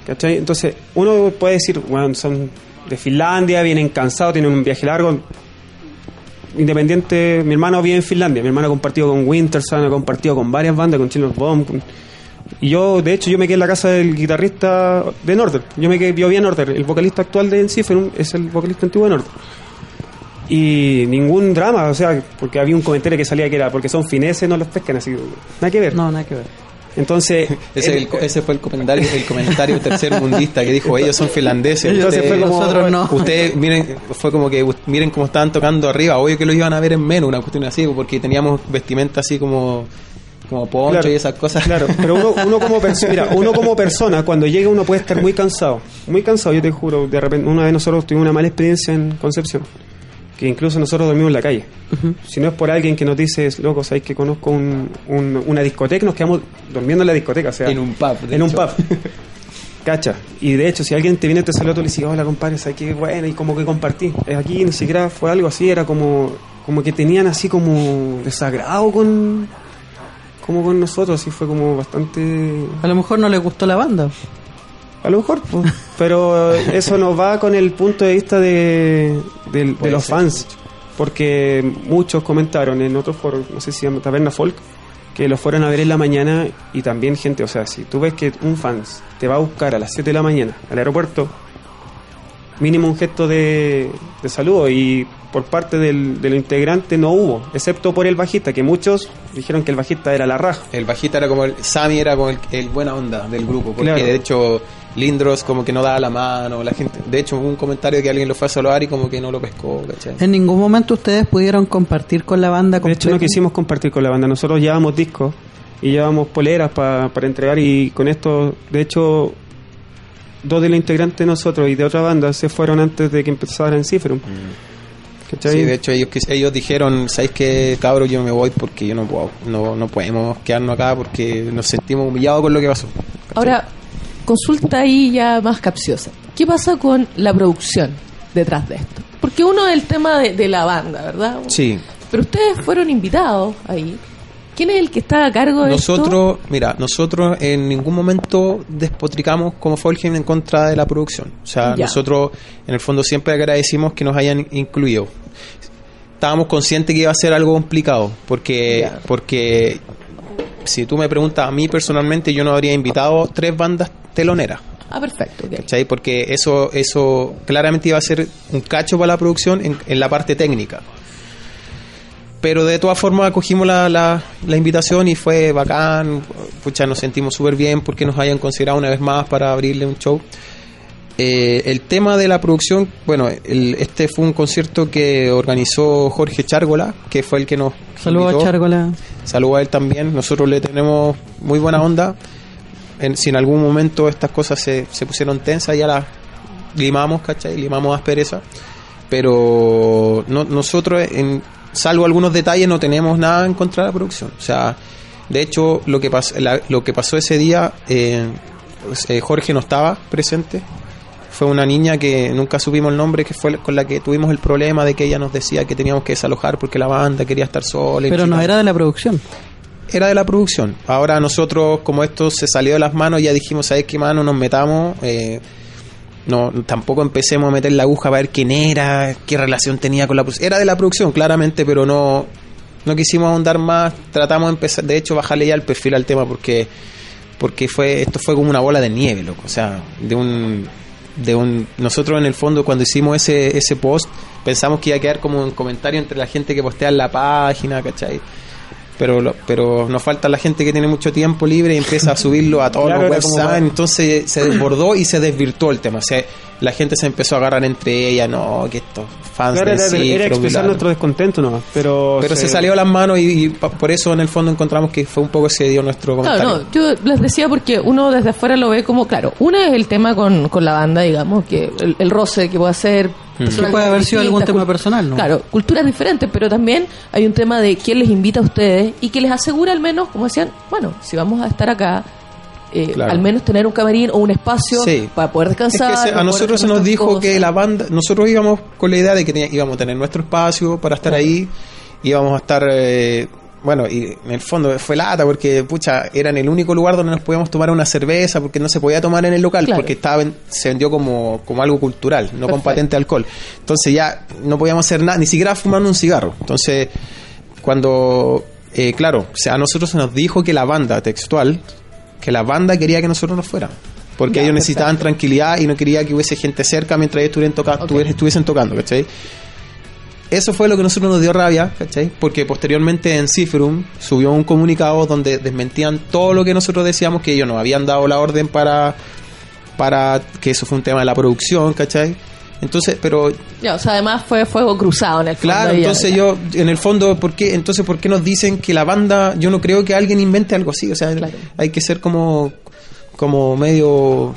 ¿Cachai? Entonces, uno puede decir, bueno, son de Finlandia, vienen cansados, tienen un viaje largo. Independiente, mi hermano vive en Finlandia, mi hermano ha compartido con Winterson, ha compartido con varias bandas, con Children's Bomb. con- Y yo, de hecho, yo me quedé en la casa del guitarrista de Northern. Yo me quedé, yo vi a Northern, el vocalista actual de Enciferum es el vocalista antiguo de Northern. Y ningún drama, o sea, porque había un comentario que salía que era porque son fineses, no los pescan, así. Nada que ver. No, nada que ver. Entonces, Ese, el- ese fue el comentario, el comentario tercer mundista que dijo, ellos son finlandeses. Entonces ustedes- fue como- Nosotros no. Ustedes, miren, fue como que, miren cómo estaban tocando arriba, obvio que lo iban a ver en menos, una cuestión así, porque teníamos vestimenta así como, como poncho Claro. y esas cosas. Claro, pero uno, uno como persona, mira, uno como persona, cuando llega uno puede estar muy cansado, muy cansado, yo te juro, de repente, una vez nosotros tuvimos una mala experiencia en Concepción, que incluso nosotros dormimos en la calle. Si no es por alguien que nos dice, loco, sabes que conozco un- un- una discoteca, nos quedamos durmiendo en la discoteca, o sea, En un pub, En un pub. Cacha. Y de hecho, si alguien te viene te saluda, tú le dices, hola compadre, sabes que bueno, y como que compartí. Aquí ni siquiera fue algo así, era como, como que tenían así como desagrado con, como con nosotros, así fue como bastante A lo mejor no le gustó la banda. A lo mejor, pues. pero eso nos va con el punto de vista de, de Puede los fans. Porque muchos comentaron en otros foros, no sé si se llama Taberna Folk, que lo fueron a ver en la mañana y también gente, o sea, si tú ves que un fans te va a buscar a las 7 de la mañana al aeropuerto, mínimo un gesto de, de saludo y por parte del, del integrante no hubo, excepto por el bajista, que muchos dijeron que el bajista era la raja. El bajista era como el, Sammy era como el, el buena onda del grupo, porque Claro. de hecho Lindros como que no daba la mano, la gente, de hecho hubo un comentario de que alguien lo fue a saludar y como que no lo pescó, ¿cachai? En ningún momento ustedes pudieron compartir con la banda. De hecho, no quisimos compartir con la banda. Nosotros llevábamos discos y llevábamos poleras pa- para entregar y con esto, de hecho, dos de los integrantes de nosotros y de otra banda se fueron antes de que empezara en Cifrum. ¿Cachai? Sí, de hecho ellos, ellos dijeron, ¿sabéis qué, cabros? Yo me voy porque yo no puedo, no, no podemos quedarnos acá porque nos sentimos humillados con lo que pasó. Ahora, consulta ahí ya más capciosa. ¿Qué pasa con la producción detrás de esto? Porque uno es el tema de, de la banda, ¿verdad? Sí, Pero ustedes fueron invitados ahí. ¿Quién es el que está a cargo de esto? nosotros, mira, nosotros en ningún momento despotricamos como Folgen en contra de la producción. O sea, Ya. nosotros en el fondo siempre agradecimos que nos hayan incluido. Estábamos conscientes que iba a ser algo complicado, porque, Ya. porque si tú me preguntas a mí personalmente, yo no habría invitado tres bandas teloneras. Ah, perfecto. ok. ¿Cachai? Porque eso, eso claramente iba a ser un cacho para la producción en, en la parte técnica. Pero de todas formas acogimos la, la, la invitación y fue bacán. Pucha, nos sentimos súper bien porque nos hayan considerado una vez más para abrirle un show. Eh, el tema de la producción, bueno, el- este fue un concierto que organizó Jorge Chárgola, que fue el que nos Saludos a invitó. Chárgola. Saludos a él también. Nosotros le tenemos muy buena onda. En- si en algún momento estas cosas se, se pusieron tensas, ya las limamos, ¿cachai? Limamos aspereza. Pero no- nosotros, en, salvo algunos detalles, no tenemos nada en contra de la producción. O sea, de hecho, lo que, pas- la- lo que pasó ese día, eh, pues, eh, Jorge no estaba presente. Fue una niña que nunca supimos el nombre, que fue con la que tuvimos el problema de que ella nos decía que teníamos que desalojar porque la banda quería estar sola. Pero no era de la producción. era de la producción. Ahora nosotros, como esto se salió de las manos, ya dijimos, ¿sabes qué mano? Nos metamos. eh, no, tampoco empecemos a meter la aguja para ver quién era, qué relación tenía con la producción. Era de la producción, claramente, pero no, no quisimos ahondar más. Tratamos de empezar, de hecho, bajarle ya el perfil al tema porque porque fue esto fue como una bola de nieve, loco. O sea, de un de un nosotros en el fondo cuando hicimos ese ese post pensamos que iba a quedar como un comentario entre la gente que postea en la página, ¿cachai? Pero lo- pero nos falta la gente que tiene mucho tiempo libre y empieza a subirlo a todos Claro, los websites, entonces se desbordó y se desvirtuó el tema. O sea, la gente se empezó a agarrar entre ellas, no, que estos fans Claro, de era, era expresar nuestro descontento nomás, pero... Pero se salió de las manos y, por eso en el fondo encontramos que fue un poco ese dio nuestro comentario. Claro, no, yo les decía porque uno desde afuera lo ve como, claro, uno es el tema con, con la banda, digamos, que el, el roce que puede hacer. Que puede haber sido algún tema personal, ¿no? Claro, culturas diferentes, pero también hay un tema de quién les invita a ustedes y que les asegura al menos, como decían, bueno, si vamos a estar acá, eh, Claro. al menos tener un camarín o un espacio Sí. para poder Es que descansar. se- a nosotros se nos dijo que la banda, nosotros íbamos con la idea de que tenía- íbamos a tener nuestro espacio para estar ahí, íbamos a estar, eh, bueno, y en el fondo fue lata porque, pucha, era en el único lugar donde nos podíamos tomar una cerveza porque no se podía tomar en el local Claro. porque estaba se vendió como, como algo cultural, no con patente de alcohol. Entonces ya no podíamos hacer nada, ni siquiera fumar un cigarro. Entonces, cuando, eh, claro, o sea, a nosotros se nos dijo que la banda textual, que la banda quería que nosotros nos fuéramos. Porque Ya, ellos necesitaban perfecto. tranquilidad y no quería que hubiese gente cerca mientras ellos estuvieran, toca- Ok. tuviesen- estuviesen tocando, ¿cachai? Eso fue lo que nosotros nos dio rabia, ¿cachai? Porque posteriormente en Cifrum subió un comunicado donde desmentían todo lo que nosotros decíamos, que ellos nos habían dado la orden para, para que eso fue un tema de la producción, ¿cachai? Entonces, pero Ya, o sea, además fue fuego cruzado en el fondo. Claro, entonces yo, en el fondo, ¿por qué, entonces, ¿por qué nos dicen que la banda, yo no creo que alguien invente algo así? O sea, Claro. hay que ser como, como medio,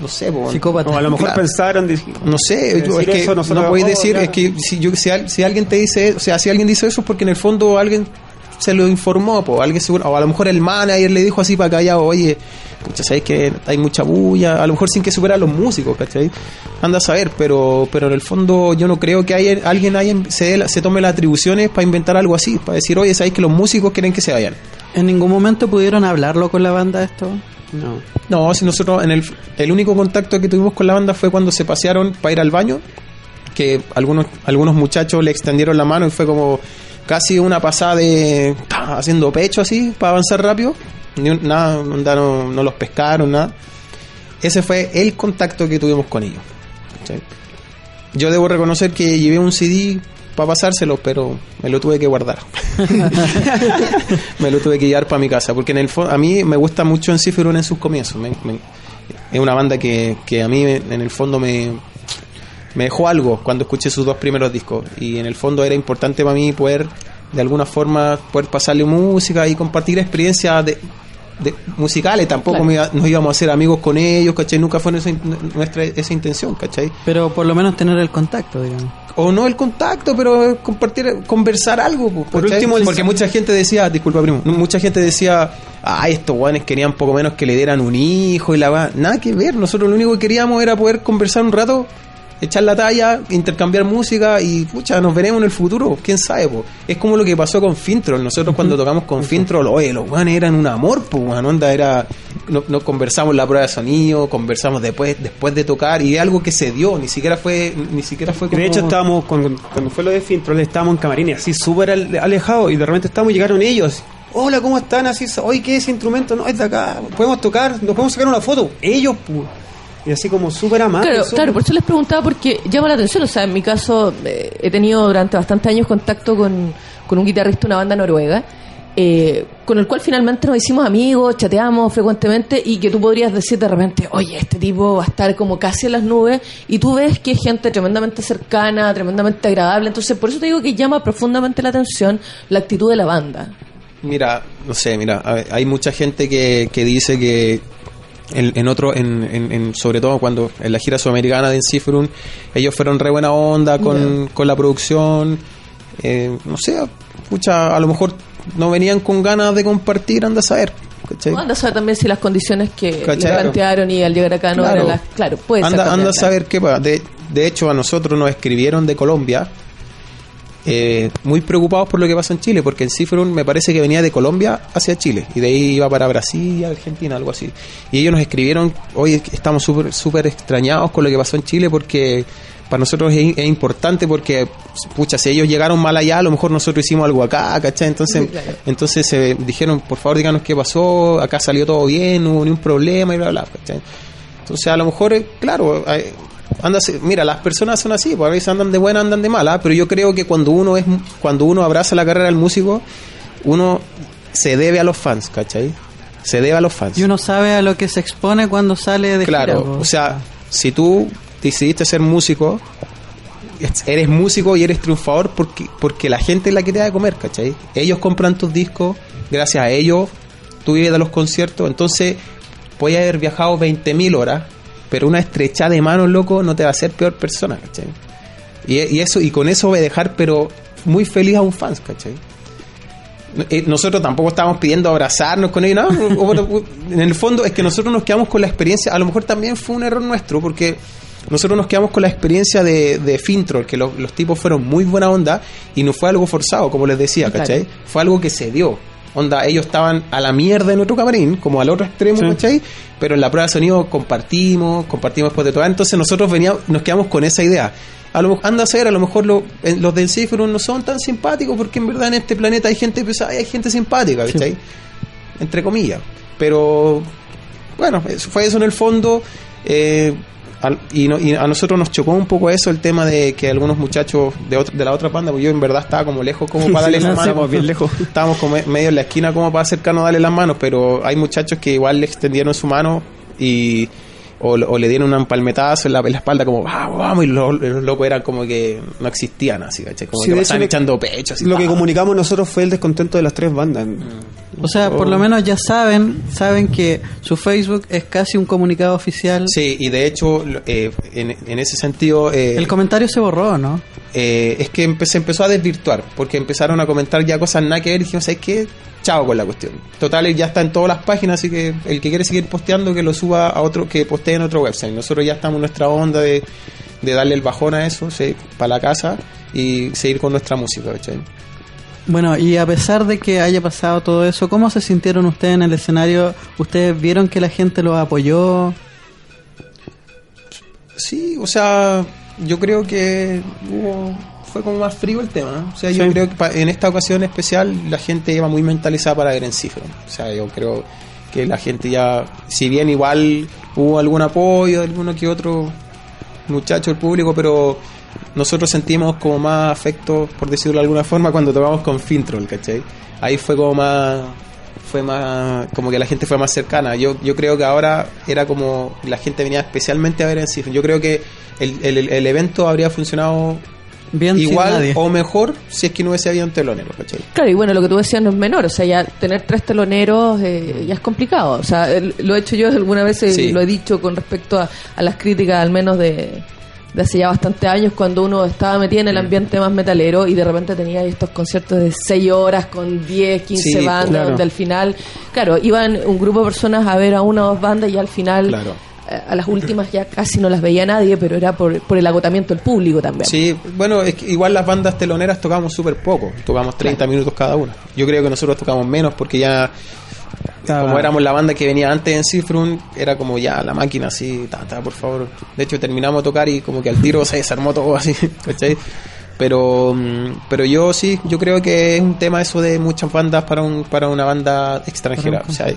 no sé, po, Psicópata. O a lo mejor Claro. pensaron. no sé, es que eso, no podéis decir, claro. es que si, yo, si, al- si alguien te dice, o sea, si alguien dice eso es porque en el fondo alguien se lo informó, po, alguien seguro, o a lo mejor el manager le dijo así para callado, oye, pucha, sabéis que hay mucha bulla, a lo mejor sin que supera a los músicos, ¿cachai? Anda a saber, pero, pero en el fondo yo no creo que haya, alguien haya, se, se tome las atribuciones para inventar algo así, para decir, oye, sabéis que los músicos quieren que se vayan. ¿En ningún momento pudieron hablarlo con la banda esto? No. No, si nosotros en el, el único contacto que tuvimos con la banda fue cuando se pasearon para ir al baño, que algunos algunos muchachos le extendieron la mano y fue como casi una pasada de haciendo pecho así para avanzar rápido. Ni nada, no, los pescaron, nada. Ese fue el contacto que tuvimos con ellos. Yo debo reconocer que llevé un CD para pasárselo, pero me lo tuve que guardar. me lo tuve que llevar para mi casa, porque en el fondo a mí me gusta mucho en Cifrun en sus comienzos. Me- me- es una banda que, que a mí en el fondo me, me dejó algo cuando escuché sus dos primeros discos y en el fondo era importante para mí poder de alguna forma poder pasarle música y compartir experiencias de, de- musicales tampoco Claro. me iba- nos íbamos a hacer amigos con ellos ¿cachai? nunca fue nuestra, nuestra esa intención ¿cachai? Pero por lo menos tener el contacto, digamos. o no el contacto, pero compartir, conversar algo. po, Por último, el- porque mucha gente decía, disculpa primo, mucha gente decía, ah, estos guanes querían poco menos que le dieran un hijo y la va, nada que ver, nosotros lo único que queríamos era poder conversar un rato, echar la talla, intercambiar música y pucha, nos veremos en el futuro, quién sabe, po. es como lo que pasó con Fintrol, nosotros cuando tocamos con Fintrol, oye, los guanes eran un amor, pues, onda era, no, no conversamos la prueba de sonido, conversamos después, después de tocar y es algo que se dio, ni siquiera fue, ni siquiera fue como... De hecho, estábamos, cuando, cuando fue lo de Fintrol, estábamos en camarines así súper al- alejados y de repente estábamos y llegaron ellos. Hola, ¿cómo están? Así, oye, ¿qué es ese instrumento? No, es de acá. ¿Podemos tocar? ¿Nos podemos sacar una foto? Ellos, pues. Y así como súper amables. Claro, por eso les preguntaba porque llama la atención. O sea, en mi caso eh, he tenido durante bastantes años contacto con, con un guitarrista de una banda noruega, eh, con el cual finalmente nos hicimos amigos, chateamos frecuentemente y que tú podrías decir de repente, oye, este tipo va a estar como casi en las nubes y tú ves que es gente tremendamente cercana, tremendamente agradable. Entonces, por eso te digo que llama profundamente la atención la actitud de la banda. Mira, no sé, mira, hay mucha gente que, que dice que en, en otro, en, en- en- sobre todo cuando en la gira sudamericana de Encifrun, ellos fueron re buena onda con, con la producción, eh, no sé, pucha, a lo mejor no venían con ganas de compartir, anda a saber. ¿cachai? Anda a saber también si las condiciones que le plantearon y al llegar acá no Claro. eran las... Claro, puede ser anda, anda a saber qué pasa. De, de hecho, a nosotros nos escribieron de Colombia, eh, muy preocupados por lo que pasa en Chile, porque el Cifrun me parece que venía de Colombia hacia Chile, y de ahí iba para Brasil Argentina, algo así. Y ellos nos escribieron, hoy estamos súper súper extrañados con lo que pasó en Chile, porque para nosotros es, es importante, porque, pucha, si ellos llegaron mal allá, a lo mejor nosotros hicimos algo acá, ¿cachai? Entonces, Sí, claro. entonces se dijeron, por favor, díganos qué pasó, acá salió todo bien, no hubo ni un problema, y bla, bla, ¿cachai? Entonces, a lo mejor, eh, claro, eh, anda, mira, las personas son así, pues a veces andan de buena, andan de mala, pero yo creo que cuando uno es cuando uno abraza la carrera del músico, uno se debe a los fans, ¿cachai? Se debe a los fans. Y uno sabe a lo que se expone cuando sale de claro, gira, o sea, si tú decidiste ser músico, eres músico y eres triunfador porque, porque la gente es la que te da de comer, ¿cachai? Ellos compran tus discos, gracias a ellos tú vives de los conciertos, entonces puedes haber viajado 20.000 horas, pero una estrecha de manos, loco, no te va a hacer peor persona, ¿cachai? Y, y eso y con eso voy a dejar, pero muy feliz a un fans, ¿cachai? Eh, Nosotros tampoco estábamos pidiendo abrazarnos con ellos, no, en el fondo es que nosotros nos quedamos con la experiencia, a lo mejor también fue un error nuestro, porque nosotros nos quedamos con la experiencia de, de Fintrol, que los, los tipos fueron muy buena onda y no fue algo forzado, como les decía, Claro. ¿cachai? Fue algo que se dio. Onda, ellos estaban a la mierda en otro camarín, como al otro extremo, Sí. ¿cachai? Pero en la prueba de sonido compartimos, compartimos después de todo. Entonces nosotros veníamos, nos quedamos con esa idea. A lo mejor, anda a saber, a lo mejor lo- en- los del no son tan simpáticos porque en verdad en este planeta hay gente pesada y hay gente simpática, ¿cachai? Entre comillas. Pero, bueno, eso- fue eso en el fondo. Eh, al- y, no- y a nosotros nos chocó un poco eso, el tema de que algunos muchachos de, otra- de la otra banda, porque yo en verdad estaba como lejos como para darle Sí, las no, manos. bien lejos. Estábamos como medio en la esquina como para acercarnos a darle las manos, pero hay muchachos que igual le extendieron su mano y o, o le dieron un palmetazo en la, en la espalda como vamos, vamos, y los, los locos eran como que no existían así, ¿cachai? Como Sí, que hecho, echando pecho así. Lo que ¡pah! comunicamos nosotros fue el descontento de las tres bandas. O sea, por lo menos ya saben, saben que su Facebook es casi un comunicado oficial. Sí, y de hecho, eh, en, en ese sentido, eh, El comentario se borró, ¿no? eh, es que se empezó a desvirtuar, porque empezaron a comentar ya cosas nada que ver y dijimos, ¿sabes qué? Chao con la cuestión. Total, ya está en todas las páginas, así que el que quiere seguir posteando, que lo suba a otro, que postee en otro website. Nosotros ya estamos en nuestra onda de, de darle el bajón a eso, para la casa y seguir con nuestra música, ¿cachai? Bueno, y a pesar de que haya pasado todo eso, ¿cómo se sintieron ustedes en el escenario? ¿Ustedes vieron que la gente los apoyó? Sí, o sea, yo creo que hubo- fue como más frío el tema. O sea, yo creo que en esta ocasión especial la gente iba muy mentalizada para ver en cifra. O sea, yo creo que la gente ya, si bien igual hubo algún apoyo de alguno que otro muchacho del público, pero nosotros sentimos como más afecto, por decirlo de alguna forma, cuando tocamos con Fintroll, ¿cachai? Ahí fue como más fue más como que la gente fue más cercana yo yo creo que ahora era como la gente venía especialmente a ver en cifra yo creo que el, el, el evento habría funcionado Bien igual o mejor si es que no hubiese habido un telonero ¿cachai? Claro, y bueno, lo que tú decías no es menor, o sea, ya tener tres teloneros eh, ya es complicado. O sea, el- lo he hecho yo alguna vez, eh, Sí. lo he dicho con respecto a, a las críticas, al menos de, de hace ya bastantes años, cuando uno estaba metido en el ambiente más metalero y de repente tenía estos conciertos de seis horas con 10, 15 Sí, bandas, claro. donde al final, claro, iban un grupo de personas a ver a una o dos bandas y al final. Claro. eh, A las últimas ya casi no las veía nadie, pero era por, por el agotamiento del público también. Sí, bueno, es que igual las bandas teloneras tocamos súper poco, tocamos 30 minutos cada una. Yo creo que nosotros tocamos menos porque ya, como éramos la banda que venía antes en Cifrun, era como ya la máquina así, ta, ta, por favor. De hecho, terminamos de tocar y como que al tiro se desarmó todo así, ¿cachai? Pero, mm, pero yo sí, yo creo que es un tema eso de muchas bandas para, un, para una banda extranjera. O sea,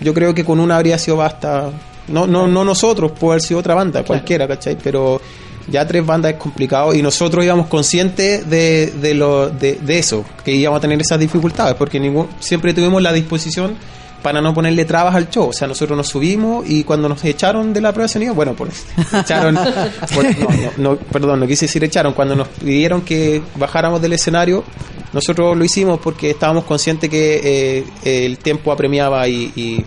yo creo que con una habría sido basta. No, no, no nosotros, puede haber sido otra banda, cualquiera, ¿cachai? Pero ya tres bandas es complicado y nosotros íbamos conscientes de, de, lo, de, de eso, que íbamos a tener esas dificultades, porque ningún, siempre tuvimos la disposición para no ponerle trabas al show. O sea, nosotros nos subimos y cuando nos echaron de la prueba de sonido, bueno, pues echaron, no, no, no, perdón, no quise decir echaron, cuando nos pidieron que bajáramos del escenario, nosotros lo hicimos porque estábamos conscientes que eh, el tiempo apremiaba y, y-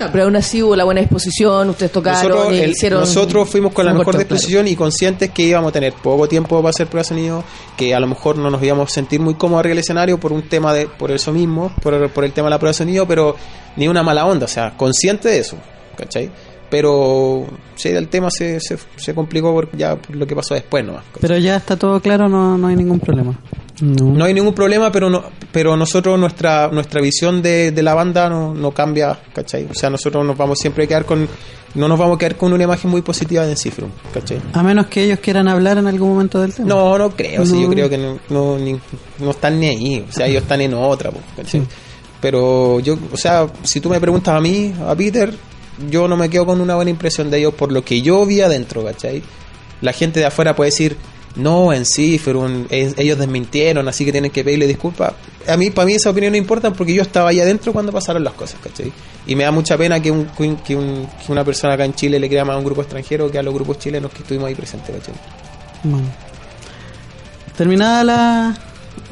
Claro, pero aún así hubo la buena disposición, ustedes tocaron nosotros, el- hicieron... nosotros fuimos con la mejor corto, claro. disposición y conscientes que íbamos a tener poco tiempo para hacer prueba de sonido, que a lo mejor no nos íbamos a sentir muy cómodos arriba del escenario por un tema de, por eso mismo, por, por el tema de la prueba de sonido, pero ni una mala onda, o sea, consciente de eso, ¿cachai? Pero sí, el tema se, se, se complicó por, ya por lo que pasó después nomás. Pero ya está todo claro, no, no hay ningún problema. No hay ningún problema, pero no, pero nosotros nuestra nuestra visión de, de la banda no, no cambia, ¿cachai? O sea, nosotros nos vamos siempre a quedar con no nos vamos a quedar con una imagen muy positiva de Encifrum, ¿cachai? A menos que ellos quieran hablar en algún momento del tema. No, no creo, sí, yo No. creo que no, no, ni- no están ni ahí, o sea, ellos están en otra, ¿cachai? Pero yo, o sea, si tú me preguntas a mí, a Peter, yo no me quedo con una buena impresión de ellos por lo que yo vi adentro, ¿cachai? La gente de afuera puede decir, no, en sí, fueron, ellos desmintieron, así que tienen que pedirle disculpas. A mí, para mí esa opinión no importa porque yo estaba ahí adentro cuando pasaron las cosas, ¿cachai? Y me da mucha pena que, un, que, un- que una persona acá en Chile le crea más a un grupo extranjero que a los grupos chilenos que estuvimos ahí presentes, ¿cachai? Bueno. Terminada la...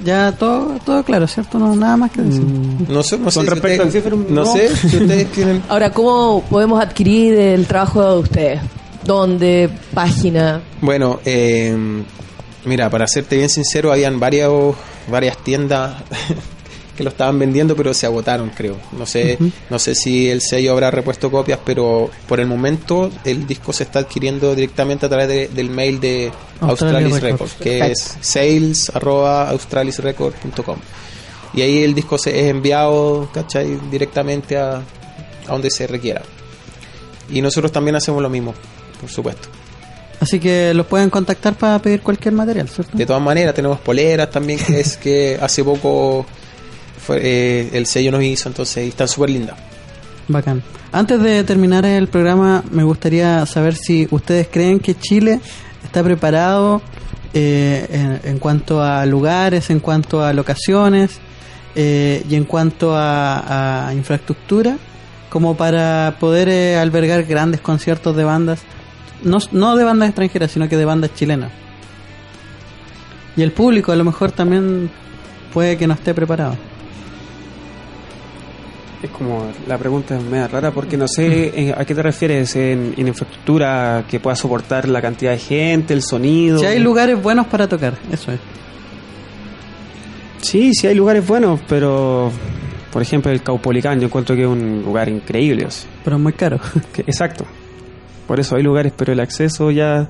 Ya todo, todo claro, ¿cierto? No, nada más que decir. No sé, no sé. Con si respecto ustedes- al no, no. sé si ustedes tienen. Ahora, ¿cómo podemos adquirir el trabajo de ustedes? ¿Dónde? ¿Página? Bueno, eh, mira, para serte bien sincero, habían varios, varias tiendas que lo estaban vendiendo, pero se agotaron, creo. No sé, no sé si el sello habrá repuesto copias, pero por el momento el disco se está adquiriendo directamente a través de- del mail de Australis Australis Records. Records, que es sales@australisrecord.com. Y ahí el disco se es enviado, ¿cachai? Directamente a, a donde se requiera. Y nosotros también hacemos lo mismo, por supuesto. Así que los pueden contactar para pedir cualquier material, ¿cierto? De todas maneras, tenemos poleras también, que es que hace poco eh, el sello nos hizo, entonces y están súper lindas. Bacán. Antes de terminar el programa, me gustaría saber si ustedes creen que Chile está preparado eh, en, cuanto a lugares, en cuanto a locaciones eh, y en cuanto a, infraestructura, como para poder eh, albergar grandes conciertos de bandas, no de bandas extranjeras, sino que de bandas chilenas. Y el público a lo mejor también puede que no esté preparado. Es como la pregunta es media rara porque no sé en- a qué te refieres en, en infraestructura que pueda soportar la cantidad de gente, el sonido. Si hay lugares buenos para tocar, eso es. Sí, sí hay lugares buenos, pero por ejemplo el Caupolicán yo encuentro que es un lugar increíble. Pero es muy caro. que- exacto. Por eso hay lugares, pero el acceso ya,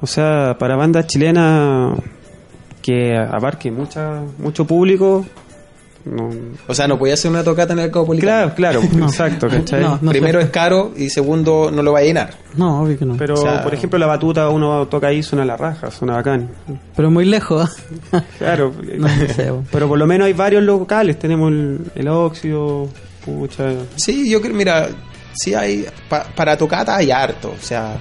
o sea, para bandas chilenas que abarque mucha mucho público, no, O sea, no podía hacer una tocata en el Caupolicán. claro, claro, No. exacto, ¿cachai? No, no Primero es caro y segundo no lo va a llenar. No, obvio que no. Pero, Pero, O sea- por ejemplo, la batuta uno toca ahí, suena la raja, suena bacán. muy lejos. Claro, no sé. pero por lo menos hay varios locales. Tenemos el, el óxido, pucha. Sí, yo creo, mira, sí hay, pa- para tocata hay harto, o sea,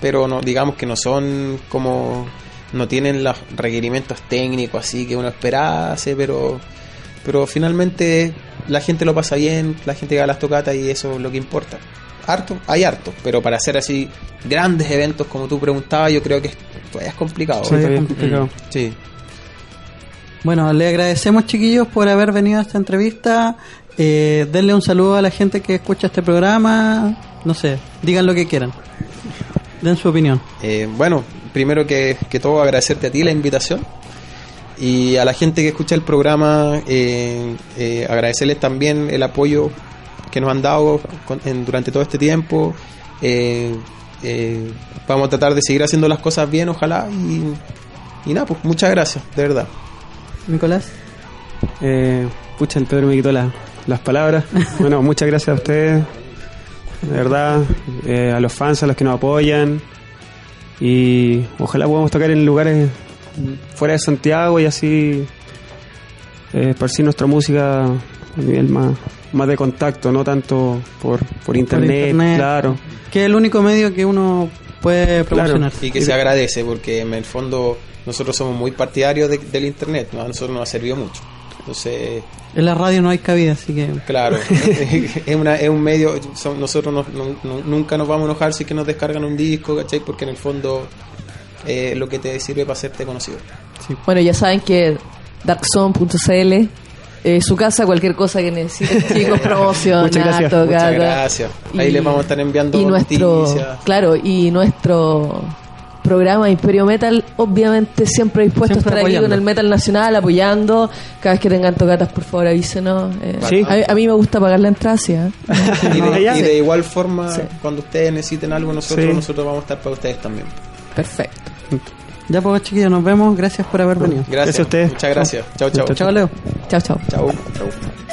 pero no digamos que no son como, no tienen los requerimientos técnicos así que uno esperase, pero, pero finalmente la gente lo pasa bien, la gente va a las tocatas y eso es lo que importa. Harto, hay harto, pero para hacer así grandes eventos como tú preguntabas, yo creo que todavía es complicado. Sí, todavía es Mm. complicado. Sí. Bueno, le agradecemos chiquillos por haber venido a esta entrevista. Eh, denle un saludo a la gente que escucha este programa. No sé, digan lo que quieran. Den su opinión. Eh, bueno, primero que, que todo agradecerte a ti la invitación y a la gente que escucha el programa eh, eh, agradecerles también el apoyo que nos han dado con- en- durante todo este tiempo. Eh, eh, vamos a tratar de seguir haciendo las cosas bien, ojalá. Y, y nada, pues muchas gracias, de verdad. Nicolás. Eh, pucha, el Pedro me quitó la- las palabras. Bueno, muchas gracias a ustedes. De verdad, eh, a los fans, a los que nos apoyan. Y ojalá podamos tocar en lugares fuera de Santiago y así eh, esparcir nuestra música a nivel más, más de contacto, no tanto por, por, internet, internet. claro. Que es el único medio que uno puede promocionar. Y que se agradece porque en el fondo nosotros somos muy partidarios de- del Internet, ¿no? a nosotros nos ha servido mucho. Entonces, En la radio no hay cabida, así que Claro, es, una, es un medio, son- nosotros no- no- no- nunca nos vamos a enojar si es que nos descargan un disco, ¿cachai? Porque en el fondo eh, lo que te sirve para hacerte conocido. Bueno, ya saben que darkzone.cl eh, su casa, cualquier cosa que necesiten, chicos, promocionar, Muchas gracias. tocar. Muchas gracias. Ahí Y- les vamos a estar enviando y nuestro, noticias. claro, y nuestro programa Imperio Metal, obviamente siempre dispuesto Siempre a estar ahí apoyando. con el metal nacional, apoyando. Cada vez que tengan tocatas, por favor, avísenos. Eh, Sí. a, a mí me gusta pagar la entrada, sí, ¿eh? Y de, Ya. y de igual forma, Sí. cuando ustedes necesiten algo nosotros, Sí. nosotros vamos a estar para ustedes también. Perfecto. Ya pues chiquillos, nos vemos. Gracias por haber venido. Gracias, Gracias a ustedes. Muchas gracias. Chao, chao. Chao, Leo. Chao, chao. Chao. Chao.